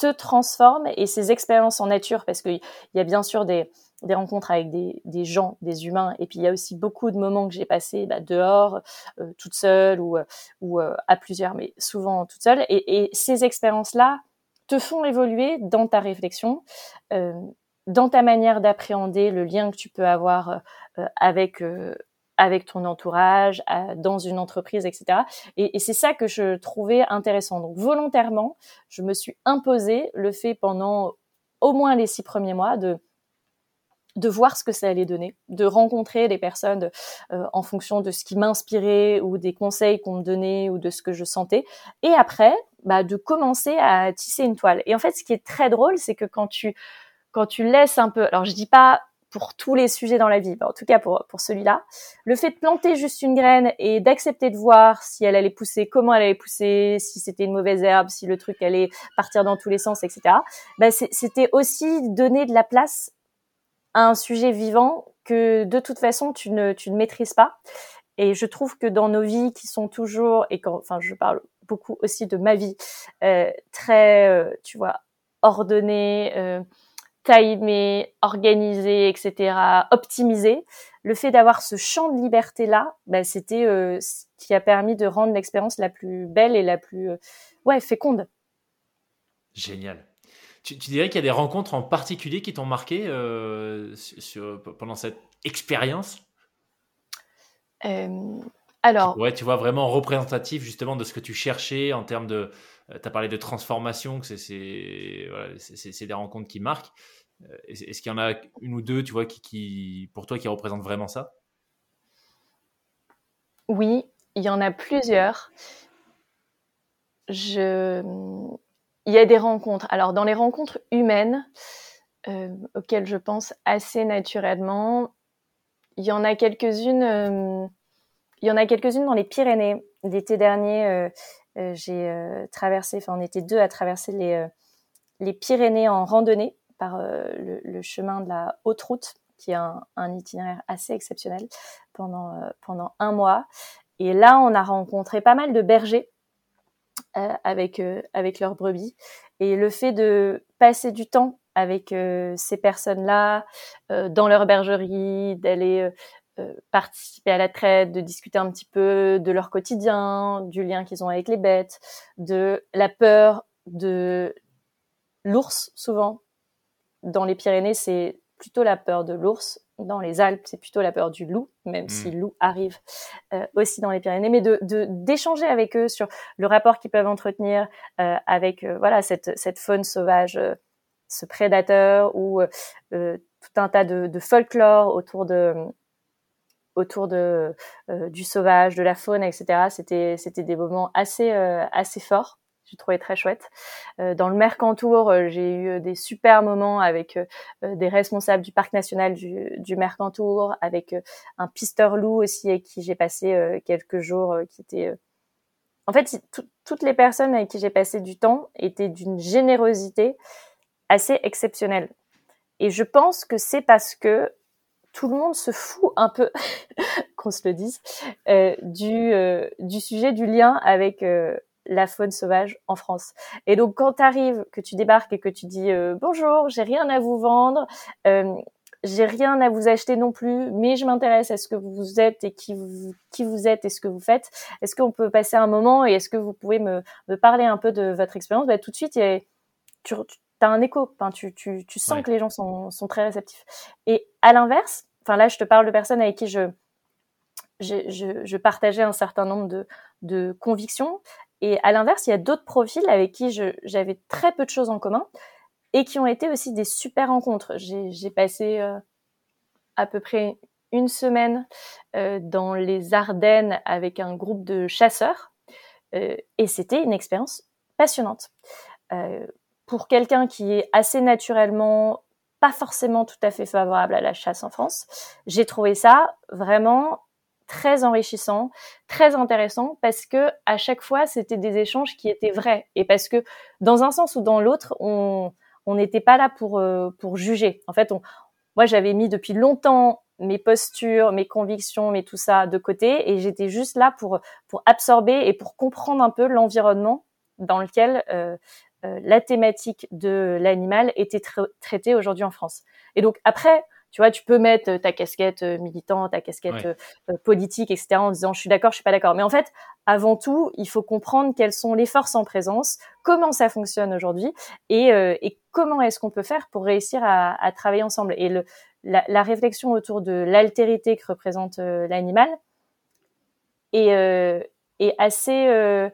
te transforme et ces expériences en nature, parce qu'il y a bien sûr des, des rencontres avec des, des, gens, des humains, et puis il y a aussi beaucoup de moments que j'ai passés bah, dehors, euh, toute seule ou, euh, ou euh, à plusieurs, mais souvent toute seule. Et, et ces expériences-là te font évoluer dans ta réflexion, dans ta manière d'appréhender le lien que tu peux avoir avec avec ton entourage, dans une entreprise, etc. Et, c'est ça que je trouvais intéressant. Donc volontairement, je me suis imposé le fait pendant au moins les six premiers mois de de voir ce que ça allait donner, de rencontrer les personnes euh, en fonction de ce qui m'inspirait ou des conseils qu'on me donnait ou de ce que je sentais. Et après, bah, de commencer à tisser une toile. Et en fait, ce qui est très drôle, c'est que quand tu quand tu laisses un peu, alors je dis pas pour tous les sujets dans la vie, en tout cas pour, pour celui-là. Le fait de planter juste une graine et d'accepter de voir si elle allait pousser, comment elle allait pousser, si c'était une mauvaise herbe, si le truc allait partir dans tous les sens, etc. Ben c'était aussi donner de la place à un sujet vivant que de toute façon tu ne, tu ne maîtrises pas. Et je trouve que dans nos vies qui sont toujours, et quand, enfin je parle beaucoup aussi de ma vie, euh, très, euh, tu vois, ordonnée, euh, timé, organisé, etc., optimisé, le fait d'avoir ce champ de liberté là, bah, c'était euh, ce qui a permis de rendre l'expérience la plus belle et la plus euh, ouais féconde. Génial. Tu, dirais qu'il y a des rencontres en particulier qui t'ont marqué euh, pendant cette expérience? Alors. Ouais, tu vois vraiment représentatif justement de ce que tu cherchais en termes de tu as parlé de transformation, que c'est des rencontres qui marquent. Euh, est-ce qu'il y en a une ou deux, tu vois, qui, pour toi, qui représentent vraiment ça? Oui, il y en a plusieurs. Il y a des rencontres. Alors, dans les rencontres humaines, euh, auxquelles je pense assez naturellement, il y en a quelques-unes. il y en a quelques-unes dans les Pyrénées. L'été dernier, euh, j'ai euh, traversé, enfin on était deux à traverser les, euh, Pyrénées en randonnée par le, chemin de la haute route, qui est un, itinéraire assez exceptionnel pendant, pendant un mois. Et là, on a rencontré pas mal de bergers euh, avec avec leurs brebis et le fait de passer du temps avec euh, ces personnes-là euh, dans leur bergerie, d'aller euh, participer à la traite, de discuter un petit peu de leur quotidien, du lien qu'ils ont avec les bêtes, de la peur de l'ours souvent. Dans les Pyrénées, c'est plutôt la peur de l'ours. Dans les Alpes, c'est plutôt la peur du loup, même si hmm. le loup arrive euh, aussi dans les Pyrénées. Mais de d'échanger avec eux sur le rapport qu'ils peuvent entretenir euh, avec voilà cette cette faune sauvage ce prédateur ou tout un tas de, de folklore autour de autour de du sauvage, de la faune, etc. C'était c'était des moments assez assez forts j'ai trouvé très chouette. Euh, dans le Mercantour, euh, j'ai eu euh, des super moments avec des responsables du parc national du, du Mercantour, avec un pisteur loup aussi avec qui j'ai passé quelques jours, qui était en fait, toutes les personnes avec qui j'ai passé du temps étaient d'une générosité assez exceptionnelle. Et je pense que c'est parce que tout le monde se fout un peu, qu'on se le dise, euh, du, du sujet du lien avec la faune sauvage en France. Et donc quand tu arrives, que tu débarques et que tu dis euh, bonjour, j'ai rien à vous vendre, euh, j'ai rien à vous acheter non plus, mais je m'intéresse à ce que vous êtes et qui vous, êtes et ce que vous faites. Est-ce qu'on peut passer un moment et est-ce que vous pouvez me, parler un peu de votre expérience? Bah, Tout de suite, tu, as un écho, enfin, tu, tu, tu sens que les gens sont, sont très réceptifs. Et à l'inverse, enfin là, je te parle de personnes avec qui je, je, je, je partageais un certain nombre de, de convictions. Et à l'inverse, il y a d'autres profils avec qui j'avais très peu de choses en commun et qui ont été aussi des super rencontres. J'ai passé euh, à peu près une semaine euh, dans les Ardennes avec un groupe de chasseurs euh, et c'était une expérience passionnante. Pour quelqu'un qui est assez naturellement pas forcément tout à fait favorable à la chasse en France, j'ai trouvé ça vraiment très enrichissant, très intéressant parce que à chaque fois c'était des échanges qui étaient vrais et parce que dans un sens ou dans l'autre on n'était pas là pour euh, juger. En fait, moi j'avais mis depuis longtemps mes postures, mes convictions, mais tout ça de côté et j'étais juste là pour absorber et pour comprendre un peu l'environnement dans lequel euh, la thématique de l'animal était traitée aujourd'hui en France. Et donc après, tu vois, tu peux mettre euh, ta casquette euh, militante, ta casquette euh, politique, etc., en disant je suis d'accord, je suis pas d'accord. Mais en fait, avant tout, il faut comprendre quelles sont les forces en présence, comment ça fonctionne aujourd'hui, et, et, comment est-ce qu'on peut faire pour réussir à, à travailler ensemble. Et le, la, la, réflexion autour de l'altérité que représente l'animal est, est assez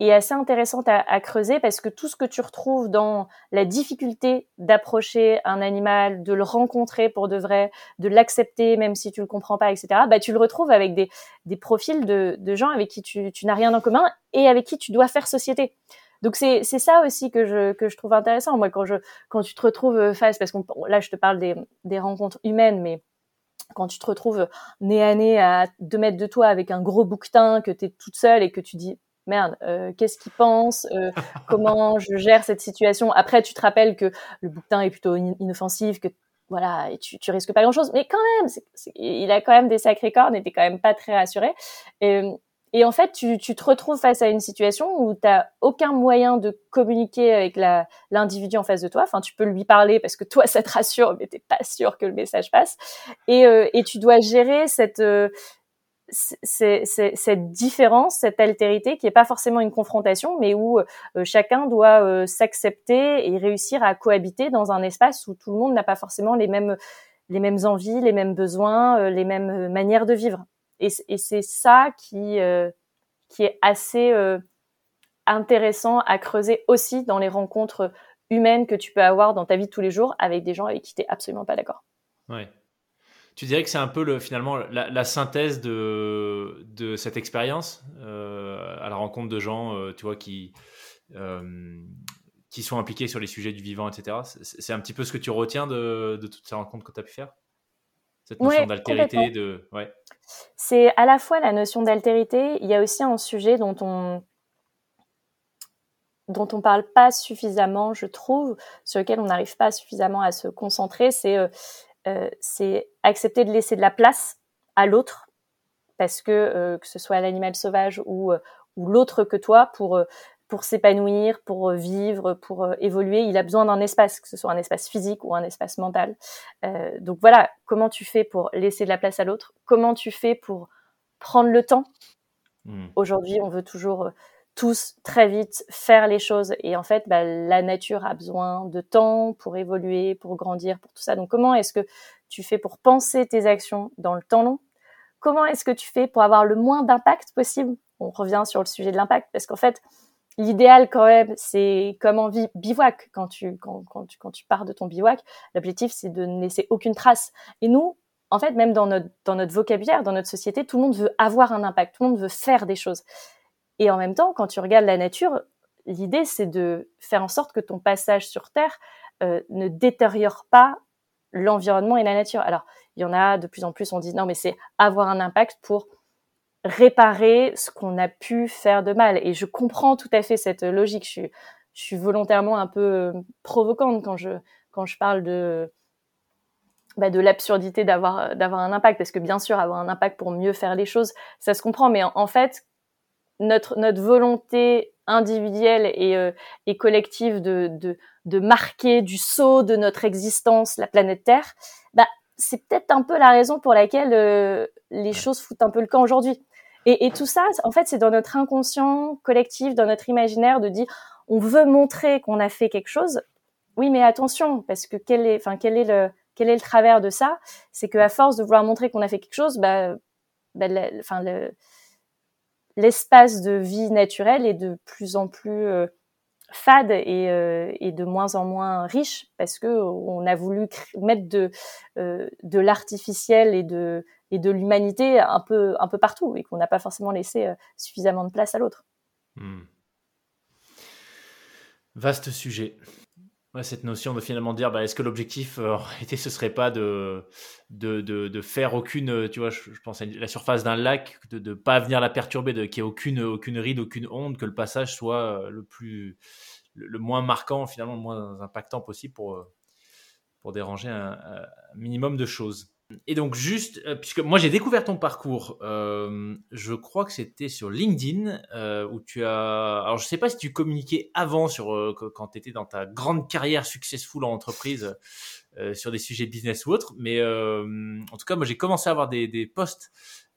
est assez intéressante à, à, creuser parce que tout ce que tu retrouves dans la difficulté d'approcher un animal, de le rencontrer pour de vrai, de l'accepter même si tu le comprends pas, etc. Bah tu le retrouves avec des, des profils de, de gens avec qui tu, tu n'as rien en commun et avec qui tu dois faire société. Donc c'est c'est ça aussi que je que je trouve intéressant. Moi quand je quand tu te retrouves face parce que là je te parle des des rencontres humaines mais quand tu te retrouves nez à nez à deux mètres de toi avec un gros bouquetin, que tu es toute seule et que tu dis merde, euh, qu'est-ce qu'il pense, euh, comment je gère cette situation? Après, tu te rappelles que le bouquetin est plutôt inoffensif, que voilà, et tu, tu risques pas grand-chose, mais quand même, il a quand même des sacrés cornes et t'es quand même pas très rassuré. Et, et en fait, tu, tu, te retrouves face à une situation où t'as aucun moyen de communiquer avec l'individu en face de toi. Enfin, tu peux lui parler parce que toi, ça te rassure, mais t'es pas sûr que le message passe. Et, euh, et tu dois gérer cette c'est cette différence, cette altérité qui est pas forcément une confrontation, mais où euh, chacun doit euh, s'accepter et réussir à cohabiter dans un espace où tout le monde n'a pas forcément les mêmes les mêmes envies, les mêmes besoins, euh, les mêmes manières de vivre. Et, c'est ça qui qui est assez intéressant à creuser aussi dans les rencontres humaines que tu peux avoir dans ta vie de tous les jours avec des gens avec qui tu n'es absolument pas d'accord. Tu dirais que c'est un peu le, finalement la, synthèse de, de cette expérience euh, à la rencontre de gens, euh, tu vois, qui, euh, qui sont impliqués sur les sujets du vivant, etc. C'est un petit peu ce que tu retiens de, de toutes ces rencontres que tu as pu faire? Cette notion d'altérité de... ouais. C'est à la fois la notion d'altérité, il y a aussi un sujet dont on dont on parle pas suffisamment, je trouve, sur lequel on n'arrive pas suffisamment à se concentrer, c'est euh, c'est accepter de laisser de la place à l'autre, parce que euh, que ce soit l'animal sauvage ou, euh, ou l'autre que toi, pour pour s'épanouir, pour vivre, pour évoluer, il a besoin d'un espace, que ce soit un espace physique ou un espace mental. Euh, donc voilà, comment tu fais pour laisser de la place à l'autre? Comment tu fais pour prendre le temps? Mmh. Aujourd'hui, on veut toujours tous très vite faire les choses. Et en fait, bah, la nature a besoin de temps pour évoluer, pour grandir, pour tout ça. Donc comment est-ce que tu fais pour penser tes actions dans le temps long? Comment est-ce que tu fais pour avoir le moins d'impact possible? On revient sur le sujet de l'impact parce qu'en fait, l'idéal quand même, c'est comme en bivouac. Quand tu, quand, quand, quand tu pars de ton bivouac, l'objectif, c'est de ne laisser aucune trace. Et nous, en fait, même dans notre, dans notre vocabulaire, dans notre société, tout le monde veut avoir un impact, tout le monde veut faire des choses. Et en même temps, quand tu regardes la nature, l'idée, c'est de faire en sorte que ton passage sur Terre euh, ne détériore pas l'environnement et la nature. Alors, il y en a de plus en plus, on dit non, mais c'est avoir un impact pour réparer ce qu'on a pu faire de mal. Et je comprends tout à fait cette logique. Je suis, je suis volontairement un peu euh, provocante quand je, quand je parle de, bah, de l'absurdité d'avoir, d'avoir un impact. Parce que bien sûr, avoir un impact pour mieux faire les choses, ça se comprend. Mais en, fait, notre, notre volonté individuelle et, euh, et collective de, de, de marquer du saut de notre existence, la planète Terre, bah, c'est peut-être un peu la raison pour laquelle euh, les choses foutent un peu le camp aujourd'hui. Et, et, tout ça, en fait, c'est dans notre inconscient collectif, dans notre imaginaire, de dire on veut montrer qu'on a fait quelque chose. Oui, mais attention, parce que quel est, enfin, quel est le, quel est le travers de ça? C'est que à force de vouloir montrer qu'on a fait quelque chose, bah, bah enfin, l'espace de vie naturelle est de plus en plus euh, fade et, euh, et, de moins en moins riche parce que on a voulu mettre de euh, de l'artificiel et de l'humanité un peu partout et qu'on n'a pas forcément laissé suffisamment de place à l'autre. Hmm. Vaste sujet. Cette notion de finalement dire, bah, est-ce que l'objectif en réalité ce serait pas de, de, de, faire aucune, tu vois, je, pense à la surface d'un lac, de ne pas venir la perturber, de qu'il n'y ait aucune, aucune ride, aucune onde, que le passage soit le plus, le, moins marquant, finalement, le moins impactant possible pour, pour déranger un minimum de choses. Et donc juste, euh, puisque moi j'ai découvert ton parcours, euh, je crois que c'était sur LinkedIn euh, où tu as, alors je sais pas si tu communiquais avant sur quand tu étais dans ta grande carrière successful en entreprise sur des sujets business ou autres, mais en tout cas moi j'ai commencé à avoir des, des posts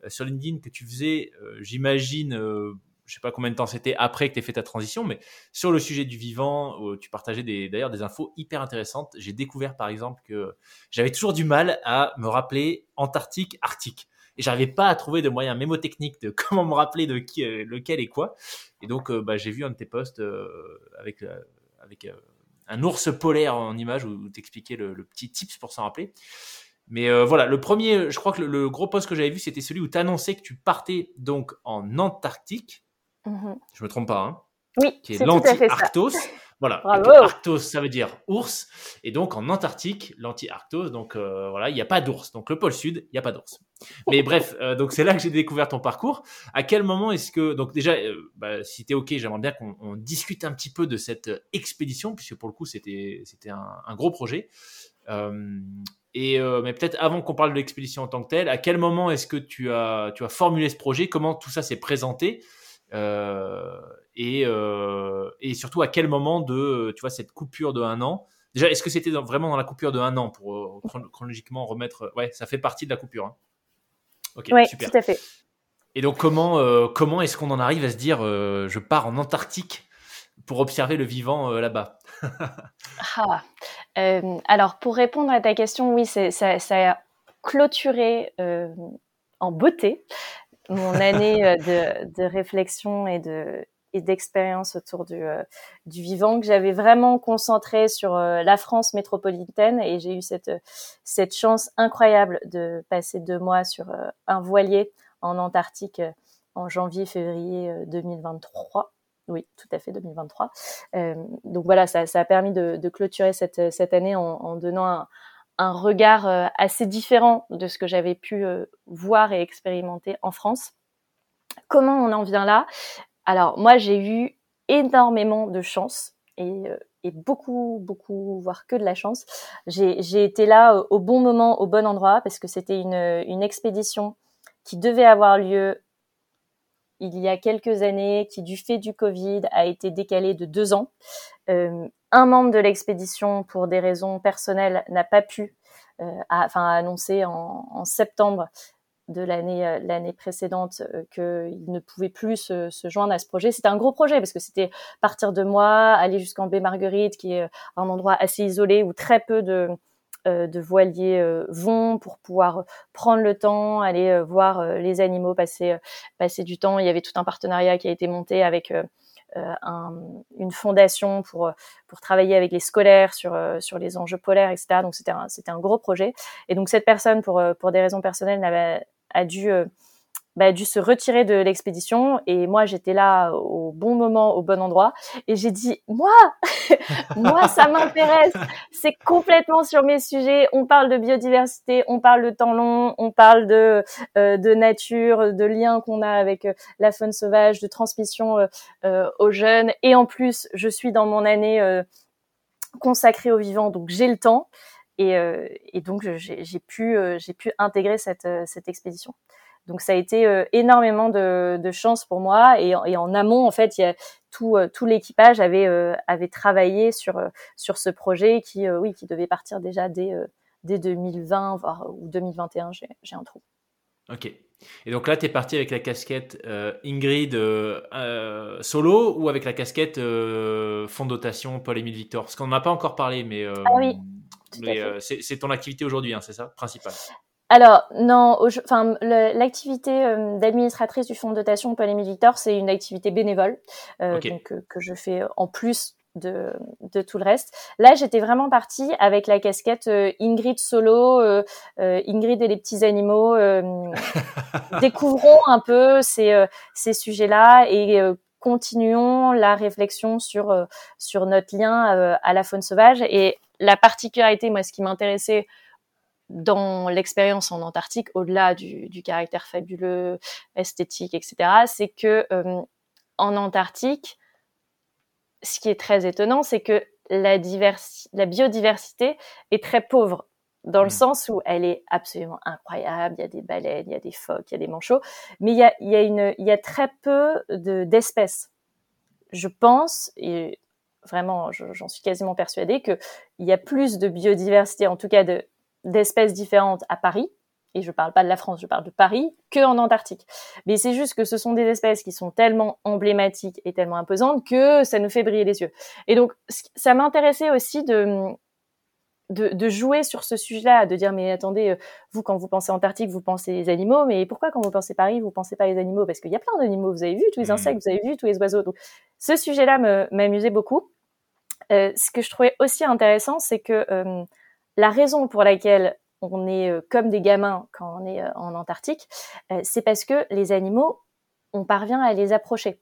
sur LinkedIn que tu faisais, j'imagine je sais pas combien de temps c'était après que tu aies fait ta transition, mais sur le sujet du vivant, tu partageais d'ailleurs des, infos hyper intéressantes. J'ai découvert par exemple que j'avais toujours du mal à me rappeler Antarctique, Arctique. Et j'arrivais pas à trouver de moyens mémotechniques de comment me rappeler de qui, euh, lequel et quoi. Et donc, euh, bah, j'ai vu un de tes posts euh, avec, un ours polaire en image où tu expliquais le, petit tips pour s'en rappeler. Mais voilà, le premier, je crois que le, le gros post que j'avais vu, c'était celui où tu annonçais que tu partais donc en Antarctique Mhm. Je me trompe pas, hein Oui, qui est, l'anti-arctos. Voilà, arctos, ça veut dire ours, et donc en Antarctique, l'anti-arctos, donc euh, voilà, il n'y a pas d'ours. Donc le pôle sud, il n'y a pas d'ours. Mais bref, euh, donc c'est là que j'ai découvert ton parcours. À quel moment est-ce que, donc déjà, euh, bah, si t'es ok, j'aimerais bien qu'on discute un petit peu de cette expédition, puisque pour le coup c'était c'était un, un, gros projet. et mais peut-être avant qu'on parle de l'expédition en tant que telle, à quel moment est-ce que tu as tu as formulé ce projet? Comment tout ça s'est présenté? Et, euh, et surtout à quel moment de tu vois cette coupure de un an? Déjà, est-ce que c'était vraiment dans la coupure de un an pour euh, chronologiquement remettre Ouais, ça fait partie de la coupure. Hein. Ok, ouais, super. tout à fait. Et donc, comment, comment est-ce qu'on en arrive à se dire je pars en Antarctique pour observer le vivant là-bas? Ah, Alors, pour répondre à ta question, oui, ça, ça, a clôturé en beauté mon année euh, de, de, réflexion et de et d'expérience autour du, euh, du vivant que j'avais vraiment concentré sur euh, la France métropolitaine et j'ai eu cette cette chance incroyable de passer deux mois sur un voilier en Antarctique en janvier-février 2023. Oui, tout à fait, 2023. donc voilà, ça, ça a permis de, de clôturer cette, cette année en, en donnant un, un regard euh, assez différent de ce que j'avais pu euh, voir et expérimenter en France. Comment on en vient là? Alors moi j'ai eu énormément de chance et, euh, et, beaucoup, beaucoup, voire que de la chance. J'ai été là au bon moment, au bon endroit, parce que c'était une, expédition qui devait avoir lieu il y a quelques années, qui du fait du Covid a été décalée de deux ans. Un membre de l'expédition, pour des raisons personnelles, n'a pas pu, euh, enfin, a annoncé en, en, septembre de l'année euh, l'année précédente euh, qu'il ne pouvait plus se, joindre à ce projet. C'était un gros projet parce que c'était partir de moi, aller jusqu'en baie Marguerite, qui est un endroit assez isolé où très peu de de voiliers vont pour pouvoir prendre le temps, aller voir les animaux, passer passer du temps. Il y avait tout un partenariat qui a été monté avec une fondation pour pour travailler avec les scolaires sur sur les enjeux polaires, etc. Donc c'était un c'était un gros projet. Et donc cette personne, pour pour des raisons personnelles, n'avait a dû bah, dû se retirer de l'expédition. Et moi j'étais là au bon moment au bon endroit. Et j'ai dit moi moi ça m'intéresse. C'est complètement sur mes sujets. On parle de biodiversité on parle de temps long on parle de euh, de nature de liens qu'on a avec euh, la faune sauvage de transmission euh, aux jeunes. Et en plus je suis dans mon année consacrée au vivant. Donc j'ai le temps. Et, donc j'ai pu j'ai pu intégrer cette cette expédition donc ça a été euh, énormément de, de, chance pour moi et, et, en amont en fait, il y a tout, euh, tout l'équipage avait euh, avait travaillé sur sur ce projet qui oui qui devait partir déjà dès dès 2020 voire ou 2021, j'ai un trou. Ok. Et donc là, tu es parti avec la casquette Ingrid solo ou avec la casquette fond dotation Paul-Émile Victor? Parce qu'on n'en a pas encore parlé, mais, ah oui, mais c'est ton activité aujourd'hui, hein, c'est ça, principale? Alors non, enfin l'activité euh, d'administratrice du fonds de dotation Paul Émile Victor, c'est une activité bénévole euh, donc euh, que je fais en plus de, de tout le reste. Là, j'étais vraiment partie avec la casquette Ingrid solo, Ingrid et les petits animaux. découvrons un peu ces ces sujets-là et continuons la réflexion sur sur notre lien à la faune sauvage et la particularité, moi, ce qui m'intéressait dans l'expérience en Antarctique, au-delà du, du, caractère fabuleux, esthétique, etc., c'est que euh, en Antarctique, ce qui est très étonnant, c'est que la, la biodiversité est très pauvre dans le mmh. sens où elle est absolument incroyable. Il y a des baleines, il y a des phoques, il y a des manchots, mais il y a, il y a, une, il y a très peu d'espèces. je pense, et vraiment, j'en suis quasiment persuadée, qu'il y a plus de biodiversité, en tout cas de d'espèces différentes à Paris, et je parle pas de la France, je parle de Paris, que en Antarctique. Mais c'est juste que ce sont des espèces qui sont tellement emblématiques et tellement imposantes que ça nous fait briller les yeux. Et donc, ça m'intéressait aussi de, de, jouer sur ce sujet-là, de dire mais attendez, euh, vous quand vous pensez Antarctique, vous pensez les animaux, mais pourquoi quand vous pensez Paris, vous pensez pas les animaux? Parce qu'il y a plein d'animaux, vous avez vu tous les mmh. insectes, vous avez vu tous les oiseaux. Donc, ce sujet-là m'amusait beaucoup. Euh, ce que je trouvais aussi intéressant, c'est que euh, la raison pour laquelle on est euh, comme des gamins quand on est euh, en Antarctique, euh, c'est parce que les animaux, on parvient à les approcher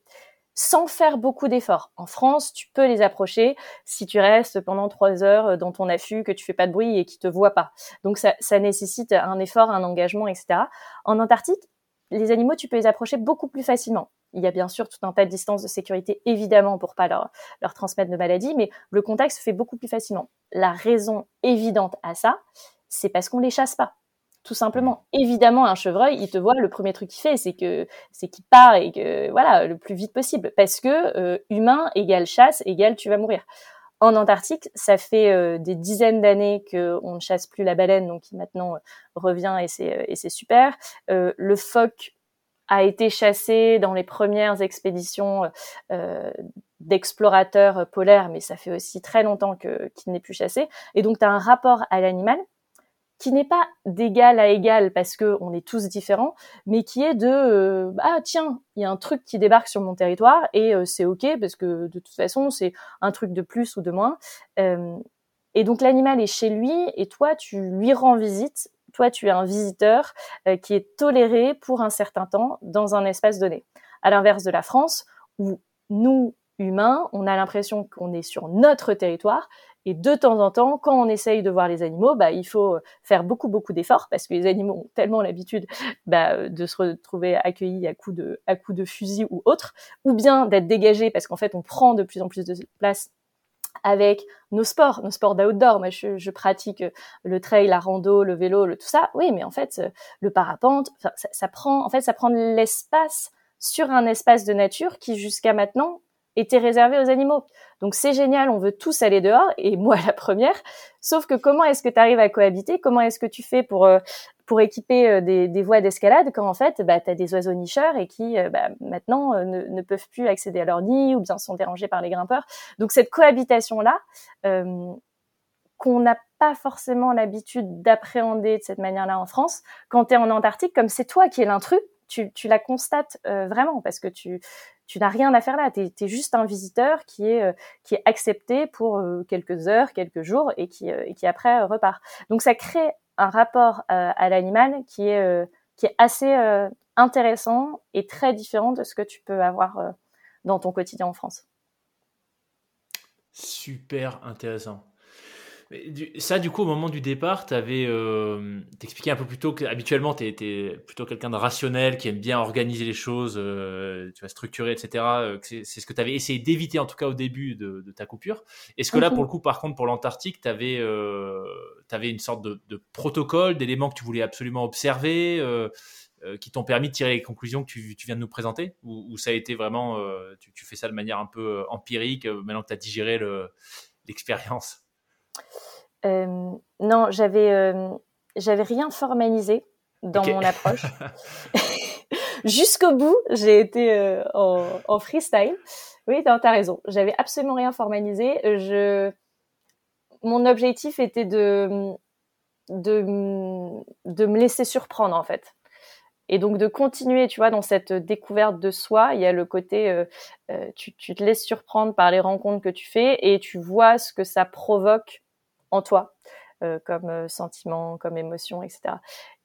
sans faire beaucoup d'efforts. En France, tu peux les approcher si tu restes pendant trois heures dans ton affût, que tu fais pas de bruit et qu'ils te voient pas. Donc ça, ça nécessite un effort, un engagement, etc. En Antarctique, les animaux, tu peux les approcher beaucoup plus facilement. Il y a bien sûr tout un tas de distances de sécurité, évidemment, pour pas leur, leur transmettre de maladies, mais le contact se fait beaucoup plus facilement. La raison évidente à ça, c'est parce qu'on les chasse pas. Tout simplement. Évidemment, un chevreuil, il te voit, le premier truc qu'il fait, c'est que c'est qu'il part et que voilà, le plus vite possible, parce que euh, humain égale chasse égale tu vas mourir. En Antarctique, ça fait euh, des dizaines d'années qu'on ne chasse plus la baleine, donc qui maintenant euh, revient et c'est et c'est super. le phoque a été chassé dans les premières expéditions euh, d'explorateurs polaires, mais ça fait aussi très longtemps que qu'il n'est plus chassé. Et donc, tu as un rapport à l'animal qui n'est pas d'égal à égal parce que on est tous différents, mais qui est de euh, ah tiens, il y a un truc qui débarque sur mon territoire et euh, c'est ok parce que de toute façon c'est un truc de plus ou de moins. Euh, et donc l'animal est chez lui et toi tu lui rends visite toi, tu es un visiteur euh, qui est toléré pour un certain temps dans un espace donné. À l'inverse de la France, où nous, humains, on a l'impression qu'on est sur notre territoire et de temps en temps, quand on essaye de voir les animaux, bah, il faut faire beaucoup, beaucoup d'efforts parce que les animaux ont tellement l'habitude bah, de se retrouver accueillis à coups de, à coups de fusil ou autre, ou bien d'être dégagés parce qu'en fait, on prend de plus en plus de place avec nos sports, nos sports d'outdoor. Moi, je, pratique le trail, la rando, le vélo, le tout ça. Oui, mais en fait, le parapente, ça, ça prend, en fait, ça prend de l'espace sur un espace de nature qui jusqu'à maintenant était réservé aux animaux. Donc c'est génial, on veut tous aller dehors, et moi la première. Sauf que comment est-ce que tu arrives à cohabiter? Comment est-ce que tu fais pour euh, pour équiper euh, des, des voies d'escalade quand en fait bah, tu as des oiseaux nicheurs et qui euh, bah, maintenant ne, ne, peuvent plus accéder à leur nid ou bien sont dérangés par les grimpeurs. Donc cette cohabitation-là, qu'on n'a pas forcément l'habitude d'appréhender de cette manière-là en France, quand tu es en Antarctique, comme c'est toi qui es l'intrus, tu, tu la constates vraiment parce que tu, tu n'as rien à faire là. Tu es, juste un visiteur qui est, qui est accepté pour quelques heures, quelques jours et qui, et qui après repart. Donc ça crée un rapport à l'animal qui est, qui est assez intéressant et très différent de ce que tu peux avoir dans ton quotidien en France. Super intéressant. Ça, du coup, au moment du départ, tu avais euh, un peu plus tôt qu'habituellement, tu es, plutôt quelqu'un de rationnel, qui aime bien organiser les choses, euh, tu vas structurer, etc. Euh, c'est ce que tu avais essayé d'éviter, en tout cas au début de, ta coupure. Est-ce que là, pour le coup, par contre, pour l'Antarctique, tu avais, euh, avais, une sorte de, de protocole, d'éléments que tu voulais absolument observer qui t'ont permis de tirer les conclusions que tu, viens de nous présenter? Ou, ça a été vraiment, tu, fais ça de manière un peu empirique maintenant que tu as digéré l'expérience? Non, j'avais j'avais rien formalisé dans mon approche. Jusqu'au bout, j'ai été en, freestyle. Oui, tu as raison. J'avais absolument rien formalisé. Je, mon objectif était de, de, de me laisser surprendre en fait et donc de continuer, tu vois, dans cette découverte de soi, il y a le côté, euh, euh, tu, tu, te laisses surprendre par les rencontres que tu fais et tu vois ce que ça provoque en toi, euh, comme euh, sentiment, comme émotion, etc.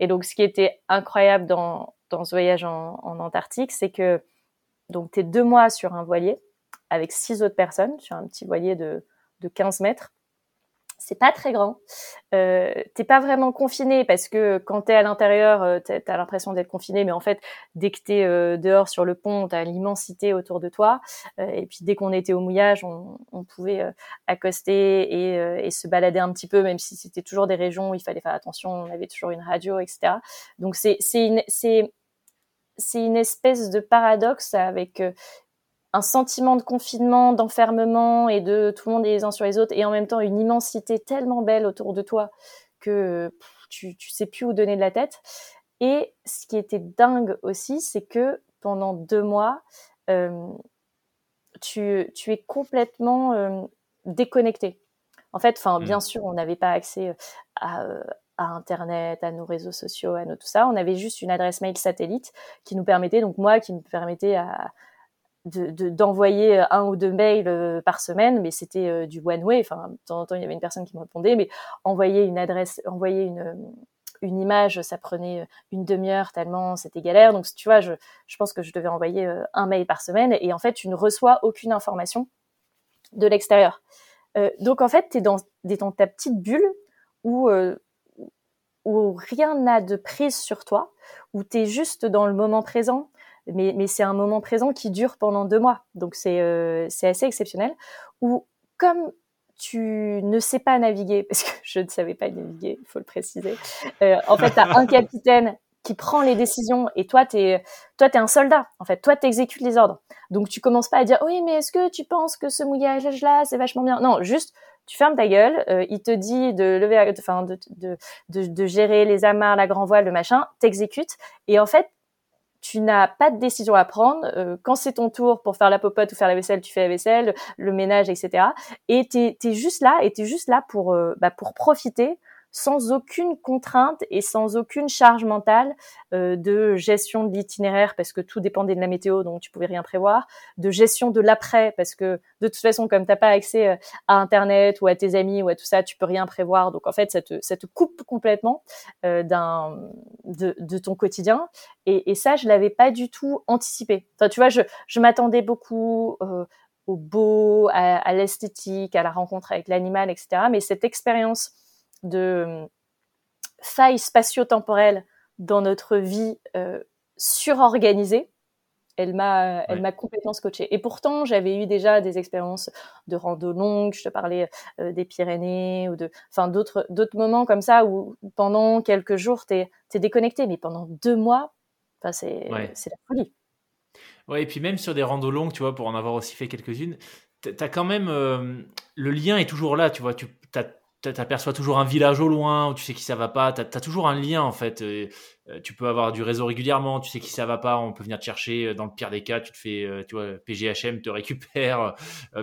Et donc ce qui était incroyable dans, ce voyage en, en Antarctique, c'est que donc tu es deux mois sur un voilier avec six autres personnes, sur un petit voilier de, de 15 mètres c'est pas très grand. Euh, t'es pas vraiment confiné parce que quand t'es à l'intérieur, euh, t'as l'impression d'être confiné, mais en fait, dès que t'es euh, dehors sur le pont, t'as l'immensité autour de toi. Et puis dès qu'on était au mouillage, on, pouvait accoster et, se balader un petit peu, même si c'était toujours des régions où il fallait faire attention. On avait toujours une radio, etc. Donc c'est une espèce de paradoxe avec un sentiment de confinement, d'enfermement et de tout le monde est les uns sur les autres et en même temps une immensité tellement belle autour de toi que tu, tu sais plus où donner de la tête. Et ce qui était dingue aussi, c'est que pendant deux mois, euh, tu, tu, es complètement euh, déconnecté. En fait, enfin, bien mmh. sûr, on n'avait pas accès à, à Internet, à nos réseaux sociaux, à nos tout ça. On avait juste une adresse mail satellite qui nous permettait, donc moi, qui me permettait à, d'envoyer de, un ou deux mails euh, par semaine, mais c'était euh, du one way. Enfin, de temps en temps, il y avait une personne qui me répondait, mais envoyer une adresse, envoyer une euh, une image, ça prenait une demi-heure tellement c'était galère. Donc, tu vois, je, je pense que je devais envoyer un mail par semaine et en fait, tu ne reçois aucune information de l'extérieur. Euh, donc, en fait, tu es dans, dans ta petite bulle où, où rien n'a de prise sur toi, où tu es juste dans le moment présent, mais, mais c'est un moment présent qui dure pendant deux mois. Donc c'est euh, assez exceptionnel. Ou comme tu ne sais pas naviguer, parce que je ne savais pas naviguer, il faut le préciser. Euh, en fait, tu as un capitaine qui prend les décisions et toi tu es toi tu es un soldat en fait toi tu exécutes les ordres donc tu commences pas à dire oui mais est-ce que tu penses que ce mouillage là c'est vachement bien? Non juste tu fermes ta gueule euh, il te dit de lever enfin de, de, de, de, gérer les amarres la grand voile le machin t'exécutes et en fait tu n'as pas de décision à prendre. Euh, quand c'est ton tour pour faire la popote ou faire la vaisselle, tu fais la vaisselle, le ménage, etc. Et tu es, juste là, et tu es juste là pour, euh, bah, pour profiter sans aucune contrainte et sans aucune charge mentale euh, de gestion de l'itinéraire parce que tout dépendait de la météo donc tu pouvais rien prévoir, de gestion de l'après parce que de toute façon comme t'as pas accès euh, à internet ou à tes amis ou à tout ça tu peux rien prévoir donc en fait ça te, ça te coupe complètement euh, d'un de, de, ton quotidien et, et ça je l'avais pas du tout anticipé. Tu vois je, je m'attendais beaucoup euh, au beau, à, à l'esthétique, à la rencontre avec l'animal, etc. Mais cette expérience de failles spatio-temporelles dans notre vie euh, surorganisée, elle m'a, elle m'a complètement scotché. Et pourtant, j'avais eu déjà des expériences de rando longue. Je te parlais euh, des Pyrénées ou de, enfin d'autres, d'autres moments comme ça où pendant quelques jours t'es, t'es déconnecté, mais pendant deux mois, c'est, c'est la folie. Ouais, et puis même sur des randos longues, tu vois, pour en avoir aussi fait quelques-unes, t'as quand même euh, le lien est toujours là, tu vois. Tu as t'aperçois toujours un village au loin où tu sais qui ça va pas. T'as as toujours un lien en fait. Euh, tu peux avoir du réseau régulièrement. Tu sais qui ça va pas. On peut venir te chercher. Euh, dans le pire des cas, tu te fais, euh, tu vois, PGHM te récupère.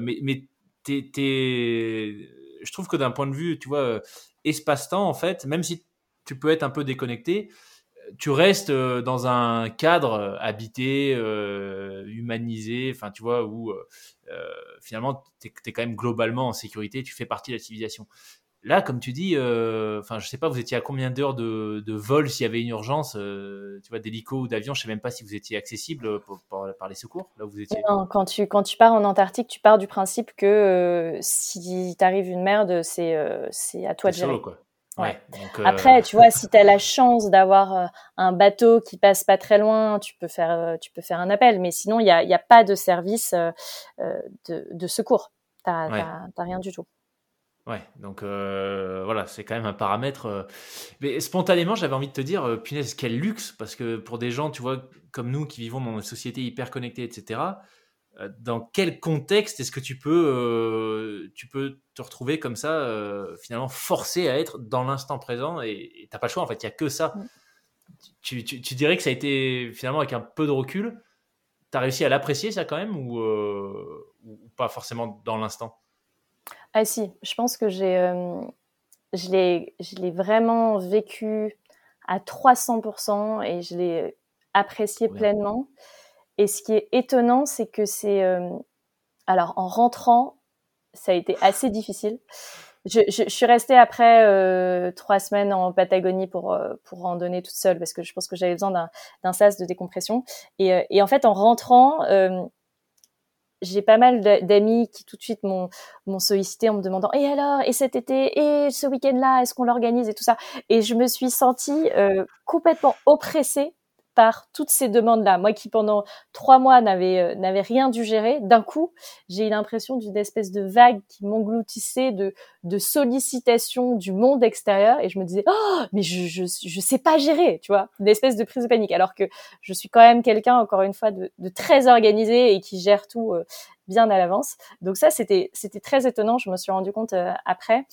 mais mais je trouve que d'un point de vue, tu vois, espace-temps en fait, même si tu peux être un peu déconnecté, tu restes dans un cadre habité, humanisé, enfin tu vois, où finalement tu es, quand même globalement en sécurité, tu fais partie de la civilisation. Là, comme tu dis, euh, enfin, je sais pas, vous étiez à combien d'heures de, vol s'il y avait une urgence, euh, tu vois, d'hélico ou d'avion. Je sais même pas si vous étiez accessible par les secours. Là où vous étiez. Non, quand tu quand tu pars en Antarctique, tu pars du principe que euh, si t'arrive une merde, c'est c'est à toi de gérer. quoi. Ouais. Après, tu vois, si tu as la chance d'avoir un bateau qui passe pas très loin, tu peux faire, tu peux faire un appel. Mais sinon, il n'y a, y a, pas de service de, de, secours. Tu n'as rien du tout. Ouais, donc euh, voilà, c'est quand même un paramètre. Euh. Mais spontanément, j'avais envie de te dire, euh, punaise, quel luxe, parce que pour des gens, tu vois, comme nous qui vivons dans une société hyper connectée, etc., dans quel contexte est-ce que tu peux, tu peux te retrouver comme ça, finalement forcé à être dans l'instant présent et t'as pas le choix, en fait, il n'y a que ça. Tu, tu, tu, dirais que ça a été, finalement, avec un peu de recul, tu as réussi à l'apprécier, ça, quand même, ou, ou pas forcément dans l'instant? Ah si, je pense que j'ai, euh, je l'ai, je l'ai vraiment vécu à 300% et je l'ai apprécié pleinement. Et ce qui est étonnant, c'est que c'est, euh, alors en rentrant, ça a été assez difficile. Je, je, je suis restée après euh, trois semaines en Patagonie pour pour randonner toute seule parce que je pense que j'avais besoin d'un d'un sas de décompression. Et, et en fait, en rentrant, j'ai pas mal d'amis qui tout de suite m'ont sollicité en me demandant et alors et cet été et ce week-end-là est-ce qu'on l'organise et tout ça? Et je me suis sentie euh, complètement oppressée par toutes ces demandes-là. Moi qui pendant trois mois n'avais euh, n'avais rien dû gérer, d'un coup, j'ai eu l'impression d'une espèce de vague qui m'engloutissait de de sollicitations du monde extérieur et je me disais oh mais je je je sais pas gérer, tu vois, une espèce de prise de panique alors que je suis quand même quelqu'un encore une fois de, de très organisé et qui gère tout euh, bien à l'avance. Donc ça c'était c'était très étonnant, je me suis rendu compte euh, après.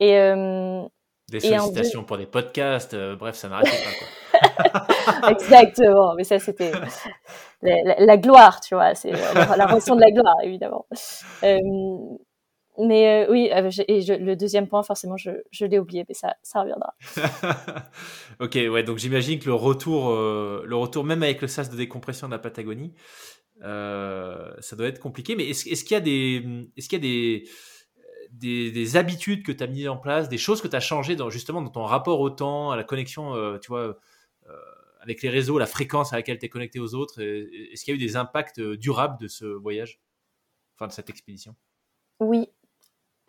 Et des sollicitations pour des podcasts, bref, ça n'arrête pas. Quoi. Exactement, mais ça c'était la, gloire, tu vois, c'est la, la de la gloire, évidemment. Euh, mais euh, oui, euh, et le deuxième point, forcément, je, l'ai oublié, mais ça, reviendra. ok, ouais, donc j'imagine que le retour, le retour, même avec le sas de décompression de la Patagonie, ça doit être compliqué. Mais est-ce, qu'il y a des, est-ce qu'il y a des, des, habitudes que tu as mises en place, des choses que tu as changées dans, justement dans ton rapport au temps, à la connexion, tu vois, avec les réseaux, la fréquence à laquelle tu es connecté aux autres Est-ce qu'il y a eu des impacts euh, durables de ce voyage, enfin de cette expédition? Oui.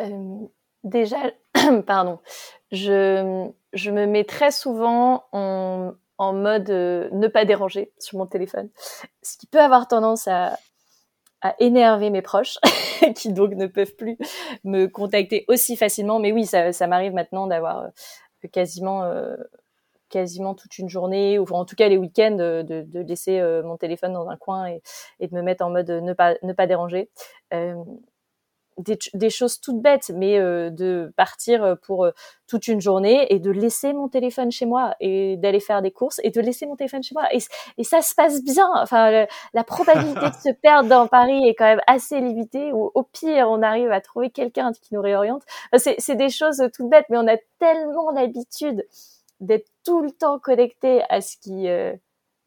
Euh, déjà, pardon, je, je, me mets très souvent en, en mode euh, ne pas déranger sur mon téléphone, ce qui peut avoir tendance à, à énerver mes proches, qui donc ne peuvent plus me contacter aussi facilement. Mais oui, ça, ça m'arrive maintenant d'avoir quasiment quasiment toute une journée, ou en tout cas les week-ends, euh, de, de, laisser euh, mon téléphone dans un coin et, et, de me mettre en mode ne pas ne pas déranger. Euh, des, des, choses toutes bêtes, mais euh, de partir pour toute une journée et de laisser mon téléphone chez moi et d'aller faire des courses et de laisser mon téléphone chez moi. Et, et ça se passe bien. Enfin, la probabilité de se perdre dans Paris est quand même assez limitée. Ou au pire, on arrive à trouver quelqu'un qui nous réoriente. c'est des choses toutes bêtes, mais on a tellement l'habitude d'être tout le temps connecté à ce qui, euh,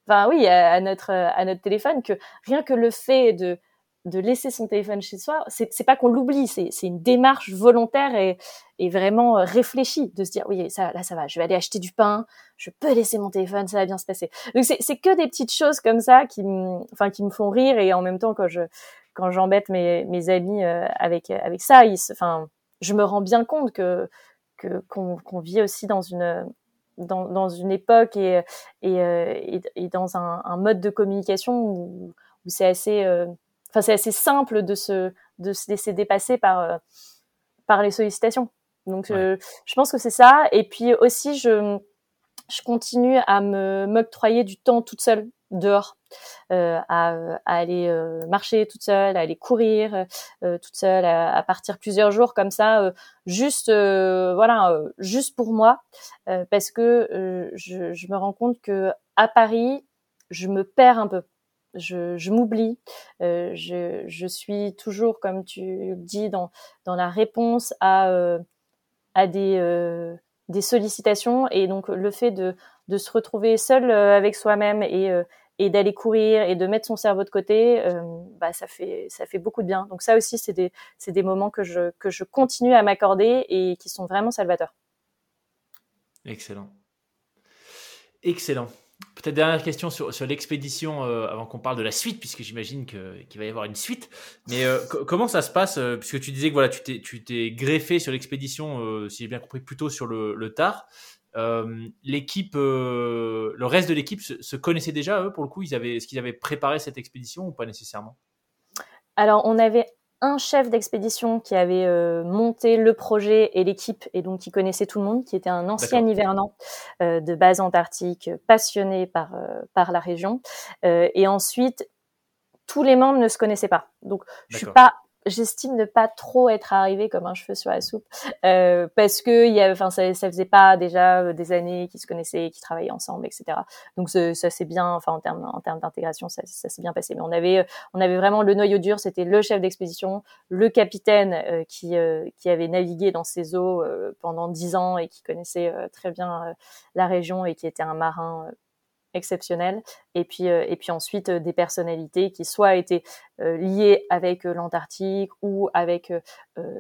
enfin oui, à, notre à notre téléphone que rien que le fait de de laisser son téléphone chez soi, c'est pas qu'on l'oublie, c'est une démarche volontaire et et vraiment euh, réfléchie de se dire oui ça là ça va, je vais aller acheter du pain, je peux laisser mon téléphone, ça va bien se passer. Donc c'est que des petites choses comme ça qui me enfin qui me font rire et en même temps quand je quand j'embête mes mes amis euh, avec avec ça, ils enfin je me rends bien compte que qu'on vit aussi dans une dans, dans une époque et, et, euh, et, dans un, un, mode de communication où, où c'est assez, euh, enfin c'est assez simple de se, de se laisser dépasser par, euh, par les sollicitations. Donc je pense que c'est ça. Et puis aussi je, je continue à me m'octroyer du temps toute seule dehors, euh, à, aller euh, marcher toute seule, à aller courir euh, toute seule, à, partir plusieurs jours comme ça, juste voilà, juste pour moi, parce que je, me rends compte que à Paris, je me perds un peu. Je, m'oublie, je, suis toujours, comme tu le dis, dans, la réponse à, des sollicitations et donc le fait de de se retrouver seul avec soi-même et et d'aller courir et de mettre son cerveau de côté, euh, bah, ça fait ça fait beaucoup de bien. Donc ça aussi, c'est des c'est des moments que je que je continue à m'accorder et qui sont vraiment salvateurs. Excellent, excellent. Peut-être dernière question sur, sur l'expédition euh, avant qu'on parle de la suite, puisque j'imagine qu'il va y avoir une suite. Mais euh, comment ça se passe Puisque tu disais que voilà, tu t'es greffé sur l'expédition, si j'ai bien compris, plutôt sur le, le tard. Euh, l'équipe, euh, le reste de l'équipe se, connaissait déjà eux pour le coup? Ils avaient, est-ce qu'ils avaient préparé cette expédition ou pas nécessairement? Alors on avait un chef d'expédition qui avait euh, monté le projet et l'équipe et donc qui connaissait tout le monde, qui était un ancien hivernant de base antarctique, passionné par par la région. et ensuite tous les membres ne se connaissaient pas. Donc je suis pas j'estime ne pas trop être arrivé comme un cheveu sur la soupe euh, parce que il y enfin ça, ça faisait pas déjà euh, des années qu'ils se connaissaient qu'ils travaillaient ensemble etc donc ça, c'est bien enfin en termes en termes d'intégration ça, ça s'est bien passé. Mais on avait euh, on avait vraiment le noyau dur c'était le chef d'expédition le capitaine euh, qui qui avait navigué dans ces eaux pendant dix ans et qui connaissait très bien la région et qui était un marin exceptionnel et puis euh, et puis ensuite euh, des personnalités qui soit étaient euh, liées avec l'Antarctique ou avec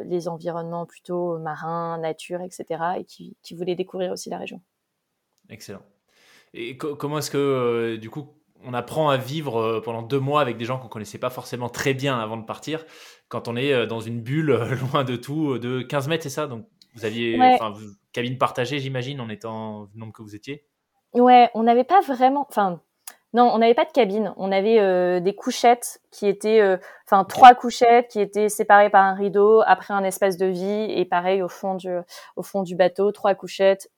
les environnements plutôt marins, nature, etc. et qui, qui voulaient découvrir aussi la région. Excellent. Et comment est-ce que du coup on apprend à vivre pendant deux mois avec des gens qu'on connaissait pas forcément très bien avant de partir quand on est dans une bulle loin de tout de 15 mètres c'est ça? Donc vous aviez cabine partagée j'imagine en étant le nombre que vous étiez? Ouais, on n'avait pas vraiment. Enfin, non, on n'avait pas de cabine. On avait euh, des couchettes qui étaient, euh, enfin, trois couchettes qui étaient séparées par un rideau, après un espace de vie, et pareil au fond du, au fond du bateau, trois couchettes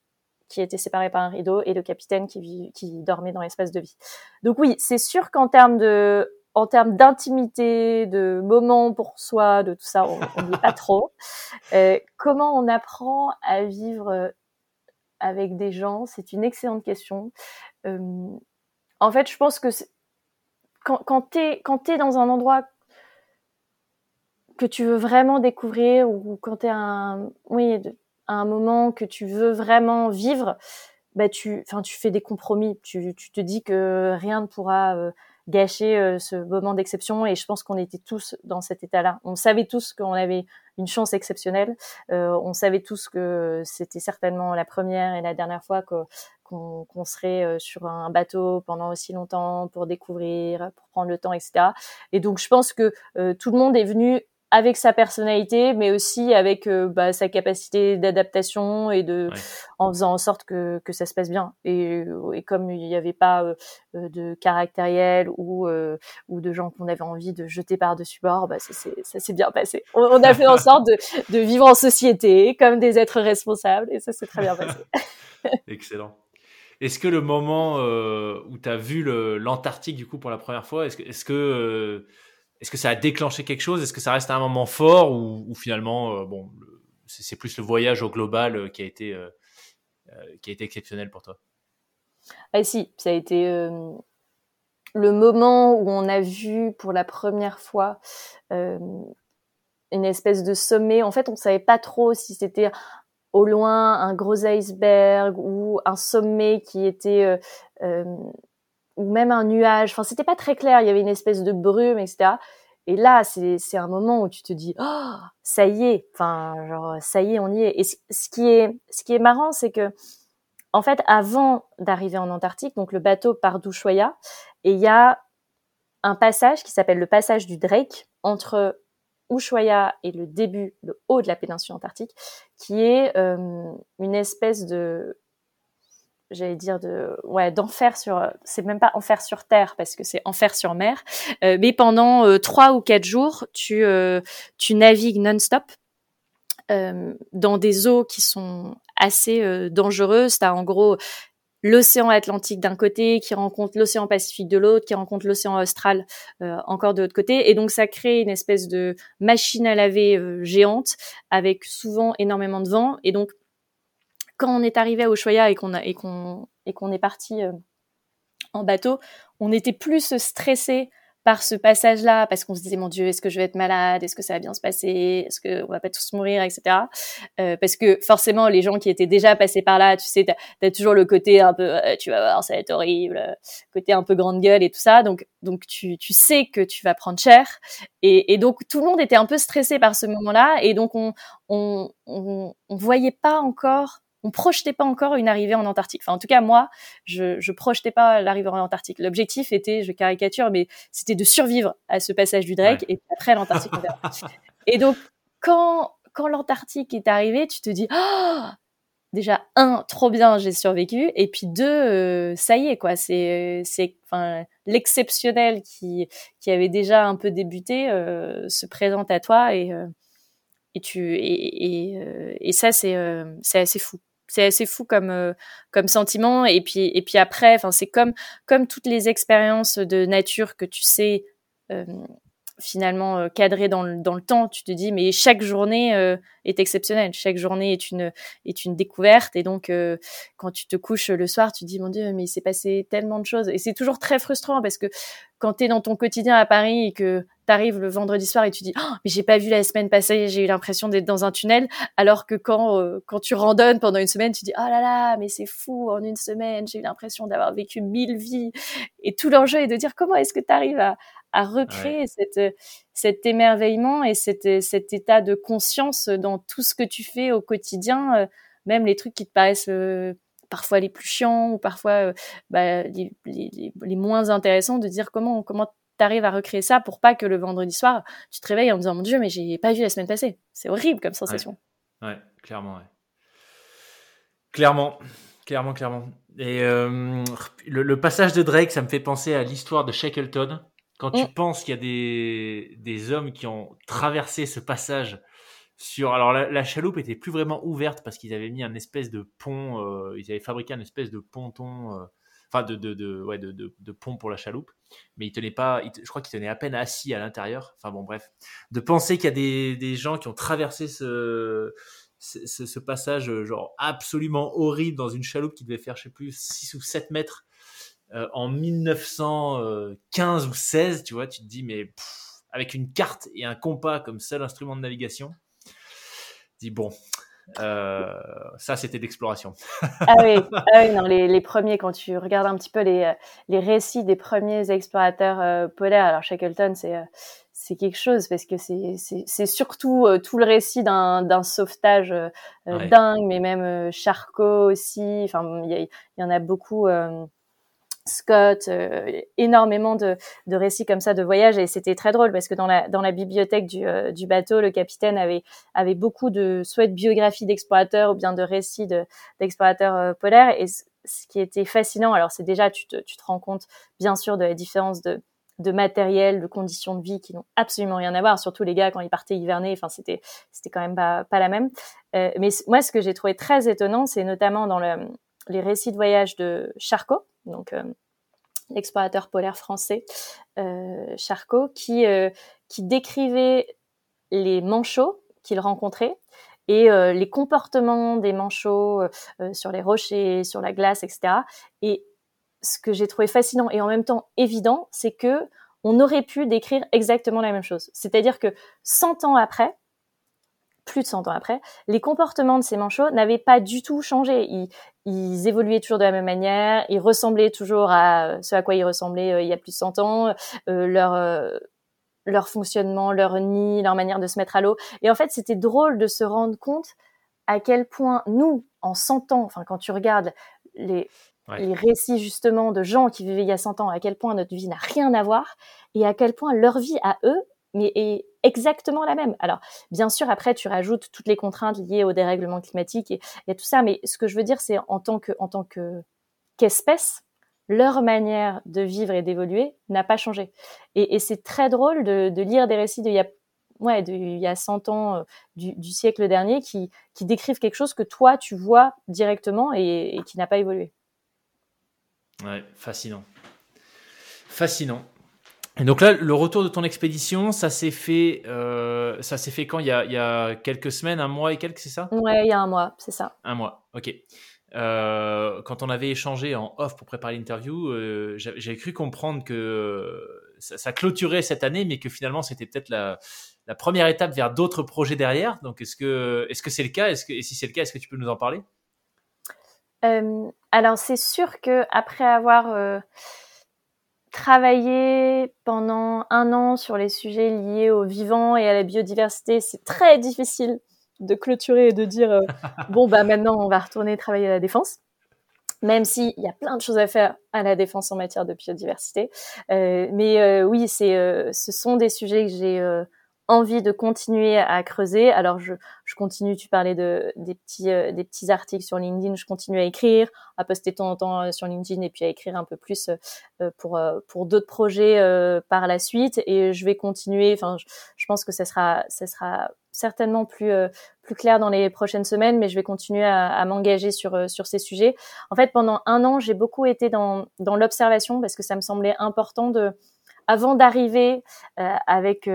qui étaient séparées par un rideau, et le capitaine qui, qui dormait dans l'espace de vie. Donc oui, c'est sûr qu'en termes de, en termes d'intimité, de moments pour soi, de tout ça, on n'y pas trop. Euh, comment on apprend à vivre avec des gens C'est une excellente question. en fait, je pense que quand, quand tu es, dans un endroit que tu veux vraiment découvrir ou quand tu es à un, oui, un moment que tu veux vraiment vivre, bah tu, tu fais des compromis. Tu, tu te dis que rien ne pourra euh, gâcher euh, ce moment d'exception et je pense qu'on était tous dans cet état-là. On savait tous qu'on avait une chance exceptionnelle. Euh, on savait tous que c'était certainement la première et la dernière fois que qu'on serait euh, sur un bateau pendant aussi longtemps pour découvrir, pour prendre le temps, etc. Et donc je pense que tout le monde est venu avec sa personnalité, mais aussi avec euh, bah, sa capacité d'adaptation et de, en faisant en sorte que, que ça se passe bien. Et, euh, et comme il n'y avait pas euh, de caractériel ou ou de gens qu'on avait envie de jeter par dessus bord, bah ça s'est bien passé. On, a fait en sorte de, de vivre en société comme des êtres responsables et ça s'est très bien passé. Excellent. Est-ce que le moment où tu as vu l'Antarctique du coup pour la première fois, est-ce que, est -ce que est-ce que ça a déclenché quelque chose? Est-ce que ça reste un moment fort ou, finalement, euh, bon, c'est plus le voyage au global euh, qui a été euh, qui a été exceptionnel pour toi? Ah si, ça a été le moment où on a vu pour la première fois une espèce de sommet. En fait, on savait pas trop si c'était au loin un gros iceberg ou un sommet qui était ou même un nuage. Enfin, c'était pas très clair. Il y avait une espèce de brume, etc. Et là, c'est un moment où tu te dis, oh, ça y est. Enfin, genre, ça y est, on y est. Et ce qui est, ce qui est marrant, c'est que, en fait, avant d'arriver en Antarctique, donc le bateau part d'Ushuaia, et il y a un passage qui s'appelle le passage du Drake entre Ushuaia et le début, le haut de la péninsule antarctique, qui est euh, une espèce de j'allais dire de ouais d'enfer sur c'est même pas enfer sur terre parce que c'est enfer sur mer. Euh, mais pendant euh, trois ou quatre jours tu euh, tu navigues non-stop dans des eaux qui sont assez dangereuses. T'as en gros l'océan Atlantique d'un côté qui rencontre l'océan Pacifique de l'autre qui rencontre l'océan Austral encore de l'autre côté. Et donc ça crée une espèce de machine à laver géante avec souvent énormément de vent. Et donc quand on est arrivé à Ushuaia et qu'on et qu'on et qu'on est parti euh, en bateau, on était plus stressé par ce passage-là, parce qu'on se disait mon Dieu, est-ce que je vais être malade, est-ce que ça va bien se passer, est-ce que on va pas tous mourir, etc. Euh, parce que forcément, les gens qui étaient déjà passés par là, tu sais, t'as as toujours le côté un peu, euh, tu vas voir, ça va être horrible, côté un peu grande gueule et tout ça. Donc, donc tu, tu sais que tu vas prendre cher. Et, et donc tout le monde était un peu stressé par ce moment-là, et donc on, on, on, on voyait pas encore on projetait pas encore une arrivée en Antarctique. Enfin, en tout cas, moi, je, je projetais pas l'arrivée en Antarctique. L'objectif était, je caricature, mais c'était de survivre à ce passage du Drake et après l'Antarctique. et donc, quand, quand l'Antarctique est arrivé, tu te dis, oh, déjà un, trop bien, j'ai survécu, et puis deux, euh, ça y est quoi, c'est c'est enfin l'exceptionnel qui qui avait déjà un peu débuté euh, se présente à toi et euh, et tu et et, et ça c'est c'est assez fou c'est assez fou comme euh, comme sentiment. Et puis et puis après enfin c'est comme comme toutes les expériences de nature que tu sais euh, finalement euh, cadré dans le, dans le temps. Tu te dis, mais chaque journée euh, est exceptionnelle, chaque journée est une est une découverte. Et donc, euh, quand tu te couches le soir, tu te dis, mon Dieu, mais il s'est passé tellement de choses. Et c'est toujours très frustrant parce que quand tu es dans ton quotidien à Paris et que tu arrives le vendredi soir et tu dis, oh, mais j'ai pas vu la semaine passée, j'ai eu l'impression d'être dans un tunnel. Alors que quand quand tu randonnes pendant une semaine, tu dis, oh là là, mais c'est fou, en une semaine, j'ai eu l'impression d'avoir vécu mille vies. Et tout l'enjeu est de dire, comment est-ce que tu arrives à à recréer cette, cet émerveillement et cet, cet état de conscience dans tout ce que tu fais au quotidien, euh, même les trucs qui te paraissent euh, parfois les plus chiants ou parfois euh, bah, les, les, les, moins intéressants, de dire comment comment t'arrives à recréer ça pour pas que le vendredi soir tu te réveilles en disant mon dieu mais j'ai pas vu la semaine passée. C'est horrible comme sensation. Ouais, clairement. Ouais. Clairement, clairement, clairement. Et le, le, passage de Drake, ça me fait penser à l'histoire de Shackleton quand tu mm. penses qu'il y a des, des hommes qui ont traversé ce passage sur. Alors, la, chaloupe était plus vraiment ouverte parce qu'ils avaient mis un espèce de pont, euh, ils avaient fabriqué un espèce de ponton, euh, enfin, de, de, de, ouais, de, de, pont pour la chaloupe, mais ils tenaient pas, je crois qu'ils tenaient à peine assis à l'intérieur. Enfin, bon, bref. De penser qu'il y a des, des gens qui ont traversé ce. Ce, ce, passage genre absolument horrible dans une chaloupe qui devait faire je sais plus 6 ou 7 mètres euh, en 1915 ou 16, tu vois, tu te dis, mais avec une carte et un compas comme seul instrument de navigation, dis bon, euh, ça c'était d'exploration. ah, oui, ah oui, non, les, les, premiers, quand tu regardes un petit peu les, les récits des premiers explorateurs euh, polaires, alors Shackleton, c'est c'est quelque chose parce que c'est c'est surtout tout le récit d'un sauvetage dingue, mais même Charcot aussi. Enfin, il y, y, en a beaucoup. Scott, euh, énormément de, de, récits comme ça de voyage et c'était très drôle parce que dans la, dans la bibliothèque du, euh, du bateau, le capitaine avait, avait beaucoup de soit de biographies d'explorateurs ou bien de récits d'explorateurs euh, polaires et ce qui était fascinant, alors c'est déjà tu te, tu te rends compte bien sûr de la différence de, de matériel, de conditions de vie qui n'ont absolument rien à voir. Surtout les gars quand ils partaient hiverner, enfin c'était c'était quand même pas, pas la même. mais moi, ce que j'ai trouvé très étonnant, c'est notamment dans le, les récits de voyage de Charcot, donc euh, l'explorateur polaire français euh, Charcot, qui, euh, qui décrivait les manchots qu'il rencontrait et les comportements des manchots sur les rochers, sur la glace, etc. Et ce que j'ai trouvé fascinant et en même temps évident, c'est que on aurait pu décrire exactement la même chose. C'est-à-dire que 100 ans après, plus de 100 ans après, les comportements de ces manchots n'avaient pas du tout changé. Ils, ils, évoluaient toujours de la même manière, ils ressemblaient toujours à ce à quoi ils ressemblaient euh, il y a plus de 100 ans, euh, leur euh, leur fonctionnement, leur nid, leur manière de se mettre à l'eau. Et en fait, c'était drôle de se rendre compte à quel point nous, en 100 ans, enfin quand tu regardes les les récits justement de gens qui vivaient il y a 100 ans, à quel point notre vie n'a rien à voir et à quel point leur vie à eux mais est exactement la même. Alors, bien sûr, après, tu rajoutes toutes les contraintes liées au dérèglement climatique et, tout ça, mais ce que je veux dire, c'est en tant que, en tant que qu'espèce, leur manière de vivre et d'évoluer n'a pas changé. Et, c'est très drôle de, lire des récits d'il y a ouais, de, il y a 100 ans euh, du, du, siècle dernier qui, qui décrivent quelque chose que toi, tu vois directement et, et qui n'a pas évolué. Ouais, fascinant. Fascinant. Et donc là, le retour de ton expédition, ça s'est fait, euh, ça s'est fait quand? Il y, a, il y, a, quelques semaines, un mois et quelques, c'est ça? Ouais, il y a un mois, c'est ça. Un mois, ok. Euh, quand on avait échangé en off pour préparer l'interview, euh, j'avais cru comprendre que ça, clôturait cette année, mais que finalement c'était peut-être la, première étape vers d'autres projets derrière. Donc est-ce que est-ce que c'est le cas? Est-ce que et si c'est le cas, est-ce que tu peux nous en parler? Alors c'est sûr que après avoir travaillé pendant un an sur les sujets liés au vivant et à la biodiversité, c'est très difficile de clôturer et de dire bon bah maintenant on va retourner travailler à la défense même s'il y a plein de choses à faire à la défense en matière de biodiversité. Euh, mais euh, oui, c'est, euh, ce sont des sujets que j'ai euh, envie de continuer à creuser. Alors je, je continue, tu parlais de des petits des petits articles sur LinkedIn, je continue à écrire, à poster de temps en temps sur LinkedIn et puis à écrire un peu plus pour pour d'autres projets par la suite et je vais continuer enfin je, je pense que ça sera ça sera certainement plus euh, plus clair dans les prochaines semaines, mais je vais continuer à, à m'engager sur euh, sur ces sujets. En fait, pendant un an, j'ai beaucoup été dans dans l'observation parce que ça me semblait important de, avant d'arriver euh, avec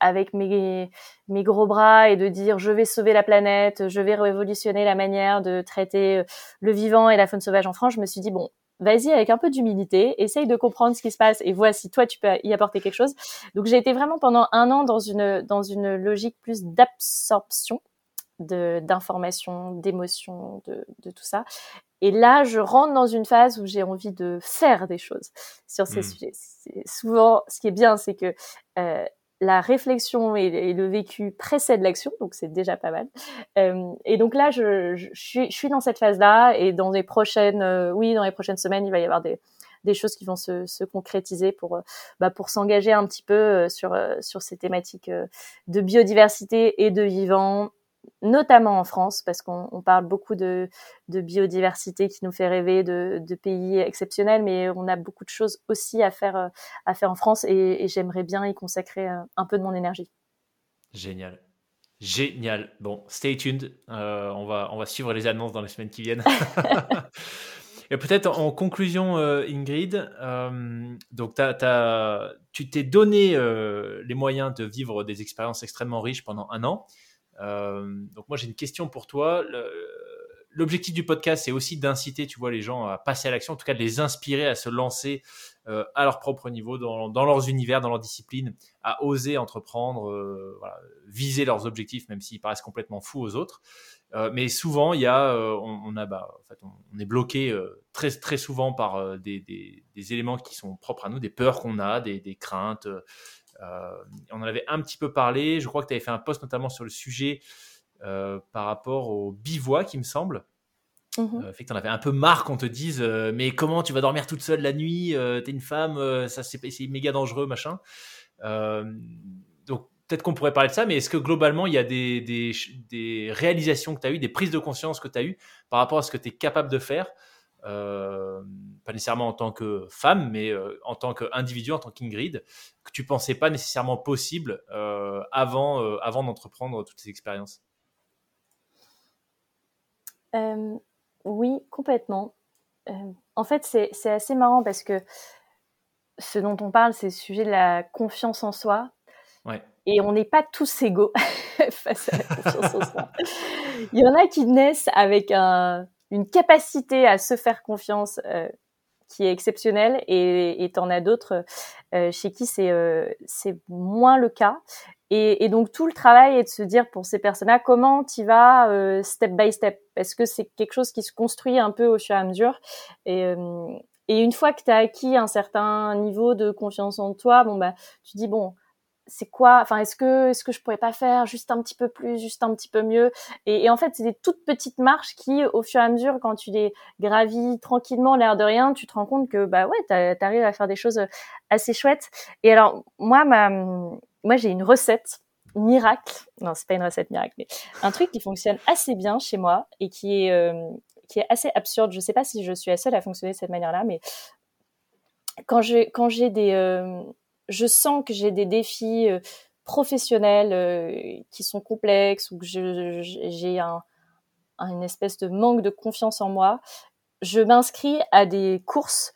avec mes, mes gros bras et de dire je vais sauver la planète, je vais révolutionner la manière de traiter le vivant et la faune sauvage en France, je me suis dit bon, vas-y avec un peu d'humilité, essaye de comprendre ce qui se passe et vois si toi tu peux y apporter quelque chose. Donc j'ai été vraiment pendant un an dans une dans une logique plus d'absorption de d'informations, d'émotions, de, de tout ça. Et là, je rentre dans une phase où j'ai envie de faire des choses sur ces mmh. sujets. Souvent, ce qui est bien, c'est que euh, la réflexion et, le vécu précèdent l'action, donc c'est déjà pas mal. Euh, et donc là, je, suis, dans cette phase-là, et dans les prochaines, euh, oui, dans les prochaines semaines, il va y avoir des, choses qui vont se, se concrétiser pour, euh, bah, pour s'engager un petit peu sur ces thématiques de biodiversité et de vivant, notamment en France, parce qu'on parle beaucoup de, biodiversité qui nous fait rêver, de, pays exceptionnels, mais on a beaucoup de choses aussi à faire, à faire en France et, j'aimerais bien y consacrer euh, un peu de mon énergie. Génial. Génial. Bon, stay tuned. Euh, on, va, on va suivre les annonces dans les semaines qui viennent. Et peut-être en conclusion, euh, Ingrid, donc tu t'es donné les moyens de vivre des expériences extrêmement riches pendant un an. Euh, donc moi j'ai une question pour toi. L'objectif du podcast, c'est aussi d'inciter, tu vois, les gens à passer à l'action, en tout cas de les inspirer à se lancer euh, à leur propre niveau, dans, leurs univers, dans leur discipline, à oser entreprendre, euh, viser leurs objectifs, même s'ils paraissent complètement fous aux autres. Mais souvent, il y a, bah, on, est bloqué très très souvent par des, éléments qui sont propres à nous, des peurs qu'on a, des, craintes, on en avait un petit peu parlé. Je crois que tu avais fait un post notamment sur le sujet euh, par rapport au bivouac, il me semble. Mmh. Euh, fait que t'en avais un peu marre qu'on te dise mais comment tu vas dormir toute seule la nuit t'es une femme ça c'est méga dangereux machin donc peut-être qu'on pourrait parler de ça mais est-ce que globalement il y a des, des réalisations que tu as eues des prises de conscience que tu as eues par rapport à ce que tu es capable de faire euh, pas nécessairement en tant que femme, mais euh, en tant qu'individu, en tant qu'Ingrid, que tu pensais pas nécessairement possible euh, avant, avant d'entreprendre toutes ces expériences? Oui, complètement. en fait, c'est assez marrant parce que ce dont on parle, c'est le sujet de la confiance en soi. Et on n'est pas tous égaux face à la confiance en soi. Il y en a qui naissent avec un, une capacité à se faire confiance euh, qui est exceptionnelle. Et t'en as d'autres euh, chez qui c'est euh, c'est moins le cas. Et, et, donc tout le travail est de se dire pour ces personnes-là comment tu vas step by step? Parce que c'est quelque chose qui se construit un peu au fur et à mesure. Et, et une fois que tu as acquis un certain niveau de confiance en toi bon bah tu dis bon c'est quoi enfin est-ce que est-ce que je pourrais pas faire juste un petit peu plus juste un petit peu mieux? Et, en fait c'est des toutes petites marches qui au fur et à mesure quand tu les gravis tranquillement l'air de rien tu te rends compte que bah ouais t'arrives à faire des choses assez chouettes. Et alors moi ma moi j'ai une recette miracle. Non c'est pas une recette miracle mais un truc qui fonctionne assez bien chez moi et qui est euh, qui est assez absurde. Je sais pas si je suis la seule à fonctionner de cette manière là mais quand j'ai quand j'ai des euh, je sens que j'ai des défis euh, professionnels euh, qui sont complexes ou que j'ai un, une espèce de manque de confiance en moi, je m'inscris à des courses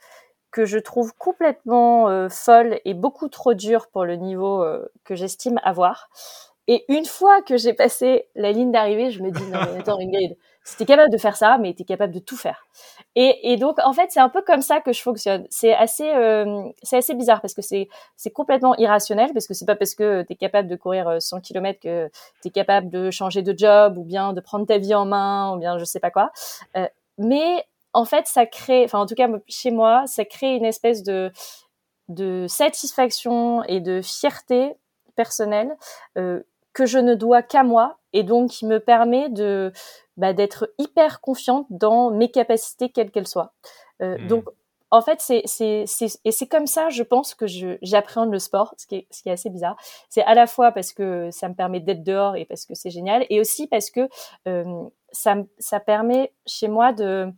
que je trouve complètement euh, folles et beaucoup trop dures pour le niveau que j'estime avoir. Et une fois que j'ai passé la ligne d'arrivée, je me dis non mais attends Ingrid, si capable de faire ça, mais tu es capable de tout faire. Et, et donc, en fait, c'est un peu comme ça que je fonctionne. C'est assez, euh, c'est assez bizarre parce que c'est, c'est complètement irrationnel parce que c'est pas parce que tu es capable de courir 100 km que tu es capable de changer de job ou bien de prendre ta vie en main ou bien je sais pas quoi. Euh, mais en fait, ça crée, enfin, en tout cas, chez moi, ça crée une espèce de, de satisfaction et de fierté personnelle euh, que je ne dois qu'à moi et donc qui me permet de bah, d'être hyper confiante dans mes capacités quelles qu'elles soient. Euh, mmh. Donc en fait c'est c'est et c'est comme ça je pense que je j'appréhende le sport ce qui est ce qui est assez bizarre. C'est à la fois parce que ça me permet d'être dehors et parce que c'est génial et aussi parce que euh, ça ça permet chez moi de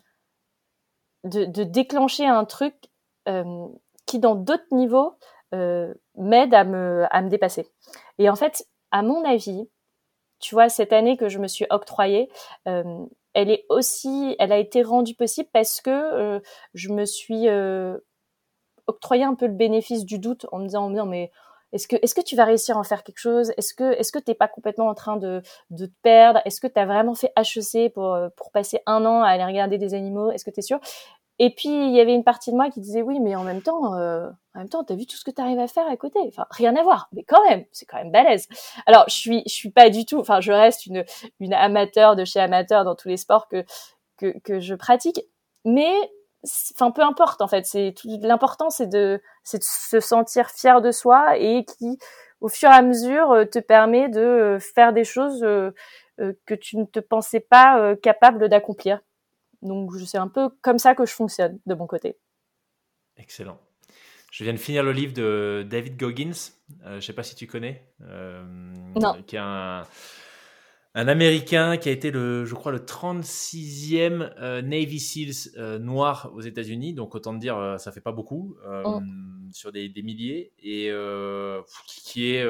de, de déclencher un truc euh, qui dans d'autres niveaux euh, m'aide à me à me dépasser. Et en fait à mon avis tu vois, cette année que je me suis octroyée, euh, elle est aussi, elle a été rendue possible parce que euh, je me suis euh, octroyé un peu le bénéfice du doute en me disant, non mais est-ce que, tu vas réussir à en faire quelque chose? Est-ce que, est-ce que t'es pas complètement en train de, te perdre? Est-ce que tu as vraiment fait HEC pour, pour passer un an à aller regarder des animaux? Est-ce que tu es sûr? Et puis il y avait une partie de moi qui disait oui, mais en même temps, euh, en même temps, t'as vu tout ce que t'arrives à faire à côté. Enfin, rien à voir, mais quand même, c'est quand même balèze. Alors je suis, je suis pas du tout. Enfin, je reste une une amateur de chez amateur dans tous les sports que que, que je pratique, mais enfin peu importe en fait. C'est l'important, c'est de c'est de se sentir fier de soi et qui au fur et à mesure euh, te permet de euh, faire des choses euh, que tu ne te pensais pas capable d'accomplir. Donc c'est un peu comme ça que je fonctionne de mon côté. Excellent. Je viens de finir le livre de David Goggins. Euh, je ne sais pas si tu connais. Euh, non. Qui est un, un, Américain qui a été, le, je crois, le 36e euh, Navy SEALs noir aux États-Unis. Donc autant te dire, ça fait pas beaucoup. Oh. Sur des, des, milliers. Et qui est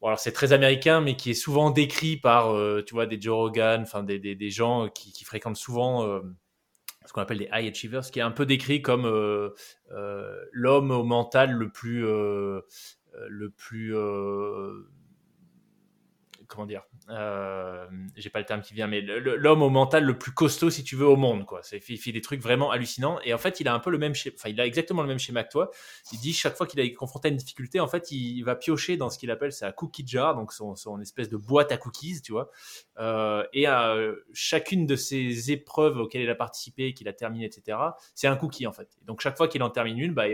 Bon, alors c'est très américain, mais qui est souvent décrit par, euh, tu vois, des Joe Rogan, enfin des, des, gens qui, qui fréquentent souvent euh, ce qu'on appelle des high achievers, qui est un peu décrit comme euh, euh l'homme au mental le plus, le plus, comment dire, euh, j'ai pas le terme qui vient, mais l'homme au mental le plus costaud, si tu veux, au monde, quoi. C'est, il fait des trucs vraiment hallucinants. Et en fait, il a un peu le même schéma, enfin, il a exactement le même schéma que toi. Il dit chaque fois qu'il est confronté à une difficulté, en fait, il va piocher dans ce qu'il appelle sa cookie jar, donc son, son, espèce de boîte à cookies, tu vois. Euh, et à chacune de ces épreuves auxquelles il a participé, qu'il a terminé, etc., c'est un cookie, en fait. donc, chaque fois qu'il en termine une, bah,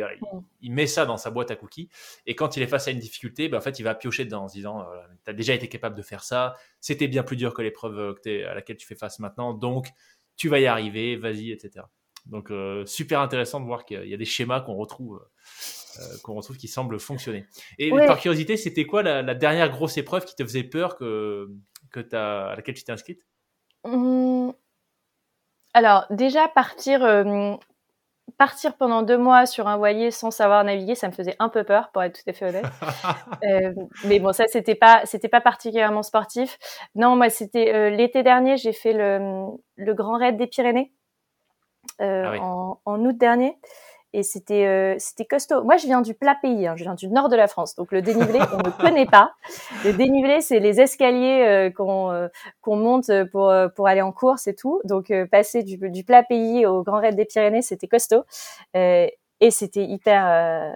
il, met ça dans sa boîte à cookies. Et quand il est face à une difficulté, bah, en fait, il va piocher dedans en se disant, euh, tu as déjà été capable de faire ça c'était bien plus dur que l'épreuve euh, à laquelle tu fais face maintenant, donc tu vas y arriver, vas-y, etc. Donc euh, super intéressant de voir qu'il y a des schémas qu'on retrouve, euh, qu'on retrouve qui semblent fonctionner. Et par curiosité, c'était quoi la, dernière grosse épreuve qui te faisait peur que, que as, à laquelle tu t'es inscrite? Mmh. Alors déjà partir partir pendant deux mois sur un voilier sans savoir naviguer, ça me faisait un peu peur, pour être tout à fait honnête. euh, mais bon, ça c'était pas c'était pas particulièrement sportif. Non, moi c'était euh, l'été dernier, j'ai fait le, le Grand Raid des Pyrénées euh, ah en, en, août dernier et c'était euh, c'était costaud. Moi, je viens du plat pays, hein, je viens du nord de la France, donc le dénivelé, on ne connaît pas. Le dénivelé, c'est les escaliers euh, qu'on euh, qu'on monte pour pour aller en course et tout. Donc passer du, du plat pays au Grand Raid des Pyrénées, c'était costaud et c'était hyper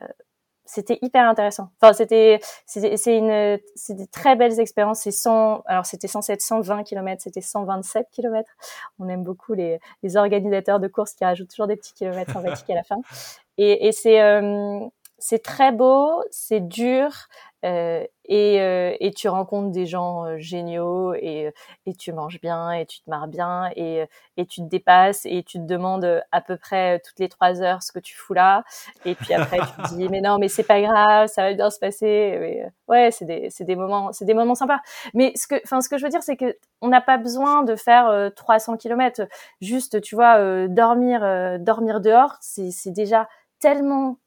c'était hyper intéressant. Enfin, c'était c'est une c'est des très belles expériences. C'est 100 alors c'était censé être 120 km, c'était 127 km. On aime beaucoup les, les organisateurs de courses qui rajoutent toujours des petits kilomètres sympathiques à la fin. Et, et c'est euh, c'est très beau, c'est dur, euh, et, euh, et, tu rencontres des gens euh, géniaux et, et, tu manges bien et tu te marres bien et, et, tu te dépasses et tu te demandes à peu près toutes les trois heures ce que tu fous là et puis après tu te dis mais non mais c'est pas grave ça va bien se passer ouais c'est des c'est des moments c'est des moments sympas. Mais ce que enfin ce que je veux dire c'est que on n'a pas besoin de faire 300 km juste tu vois dormir dormir dehors c'est déjà tellement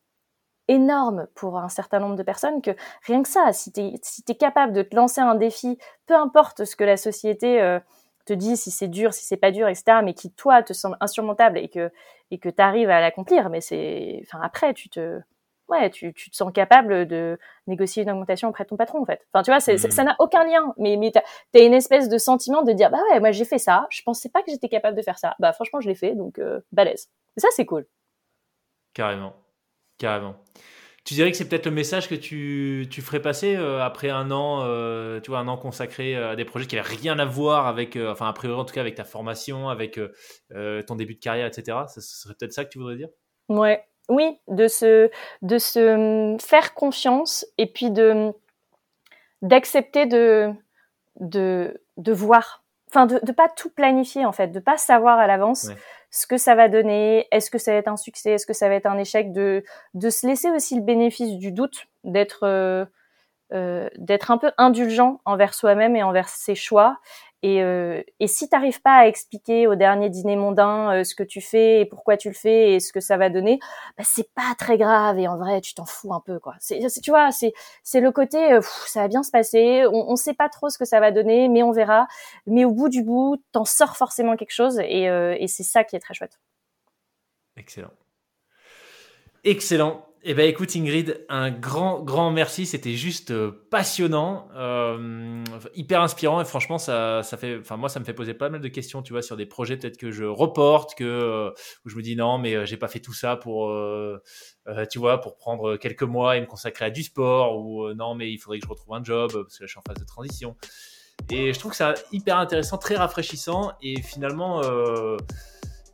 énorme pour un certain nombre de personnes que rien que ça, si tu es, si es capable de te lancer un défi, peu importe ce que la société euh, te dit, si c'est dur, si c'est pas dur, etc., mais qui toi te semble insurmontable et que et que tu arrives à l'accomplir, mais c'est, enfin après tu te, ouais, tu, tu te sens capable de négocier une augmentation auprès de ton patron, en fait. Enfin, tu vois, c'est, ça n'a aucun lien. Mais, mais t'as, as une espèce de sentiment de dire, bah ouais, moi j'ai fait ça. Je pensais pas que j'étais capable de faire ça. Bah franchement, je l'ai fait, donc euh, balèze. Et ça, c'est cool. Carrément, carrément. Tu dirais que c'est peut-être le message que tu, tu ferais passer euh, après un an, euh, tu vois, un an consacré à des projets qui n'avaient rien à voir avec, euh, enfin, a priori en tout cas avec ta formation, avec ton début de carrière, etc. Ce serait peut-être ça que tu voudrais dire? Ouais, oui, de se, de se hum, faire confiance et puis de d'accepter de, de, de voir, enfin, de ne pas tout planifier en fait, de pas savoir à l'avance ce que ça va donner, est-ce que ça va être un succès, est-ce que ça va être un échec, de, de se laisser aussi le bénéfice du doute, d'être euh, euh, d'être un peu indulgent envers soi-même et envers ses choix et, euh, et si t'arrives pas à expliquer au dernier dîner mondain euh, ce que tu fais et pourquoi tu le fais et ce que ça va donner, bah, c'est pas très grave et en vrai tu t'en fous un peu quoi. C'est, tu vois, c'est c'est le côté euh, ça va bien se passer, on, on sait pas trop ce que ça va donner, mais on verra. Mais au bout du bout, t'en sors forcément quelque chose et, euh, et c'est ça qui est très chouette. Excellent. Excellent. Eh ben écoute Ingrid, un grand grand merci, c'était juste euh, passionnant, euh, hyper inspirant. Et franchement ça ça fait, enfin moi ça me fait poser pas mal de questions, tu vois, sur des projets peut-être que je reporte, que euh, où je me dis non mais j'ai pas fait tout ça pour, tu vois, pour prendre quelques mois et me consacrer à du sport ou non mais il faudrait que je retrouve un job parce que là je suis en phase de transition. Et je trouve que c'est hyper intéressant, très rafraîchissant. Et finalement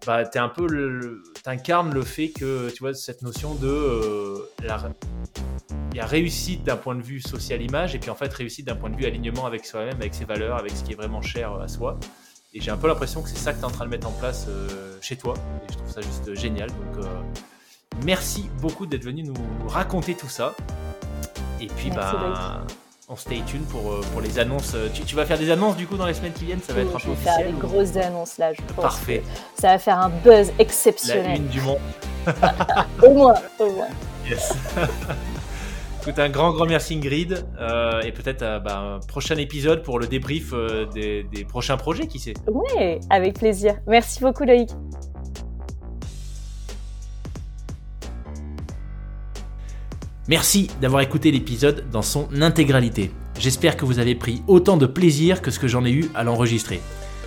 bah, t'es un peu le, t'incarnes le fait que tu vois cette notion de euh, la, il y a réussite d'un point de vue social image et puis en fait réussite d'un point de vue alignement avec soi-même, avec ses valeurs, avec ce qui est vraiment cher à soi. Et j'ai un peu l'impression que c'est ça que tu es en train de mettre en place euh, chez toi. Et je trouve ça juste génial. Donc euh, merci beaucoup d'être venu nous raconter tout ça. Et puis bah on stay tuned pour, euh, pour les annonces. Euh, tu, tu, vas faire des annonces du coup dans les semaines qui viennent Ça va être un peu officiel Je vais faire des grosses annonces là, je pense. Parfait. Ça va faire un buzz exceptionnel. La une du monde. au moins, au moins. Yes. Écoute, un grand, grand merci Ingrid. Euh, et peut-être bah, un prochain épisode pour le débrief des, des prochains projets, qui sait? Oui, avec plaisir. Merci beaucoup Loïc. Merci d'avoir écouté l'épisode dans son intégralité. J'espère que vous avez pris autant de plaisir que ce que j'en ai eu à l'enregistrer.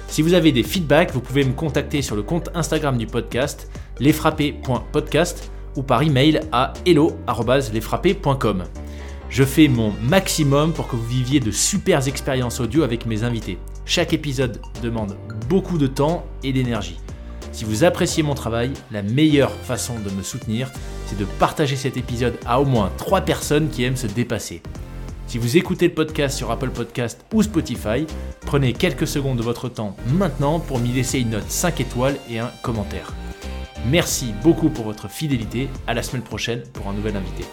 Si vous avez des feedbacks, vous pouvez me contacter sur le compte Instagram du podcast, lesfrappés.podcast ou par email à hello.lesfrappés.com. Je fais mon maximum pour que vous viviez de super expériences audio avec mes invités. Chaque épisode demande beaucoup de temps et d'énergie. Si vous appréciez mon travail, la meilleure façon de me soutenir, c'est de partager cet épisode à au moins 3 personnes qui aiment se dépasser. Si vous écoutez le podcast sur Apple Podcast ou Spotify, prenez quelques secondes de votre temps maintenant pour m'y laisser une note 5 étoiles et un commentaire. Merci beaucoup pour votre fidélité, à la semaine prochaine pour un nouvel invité.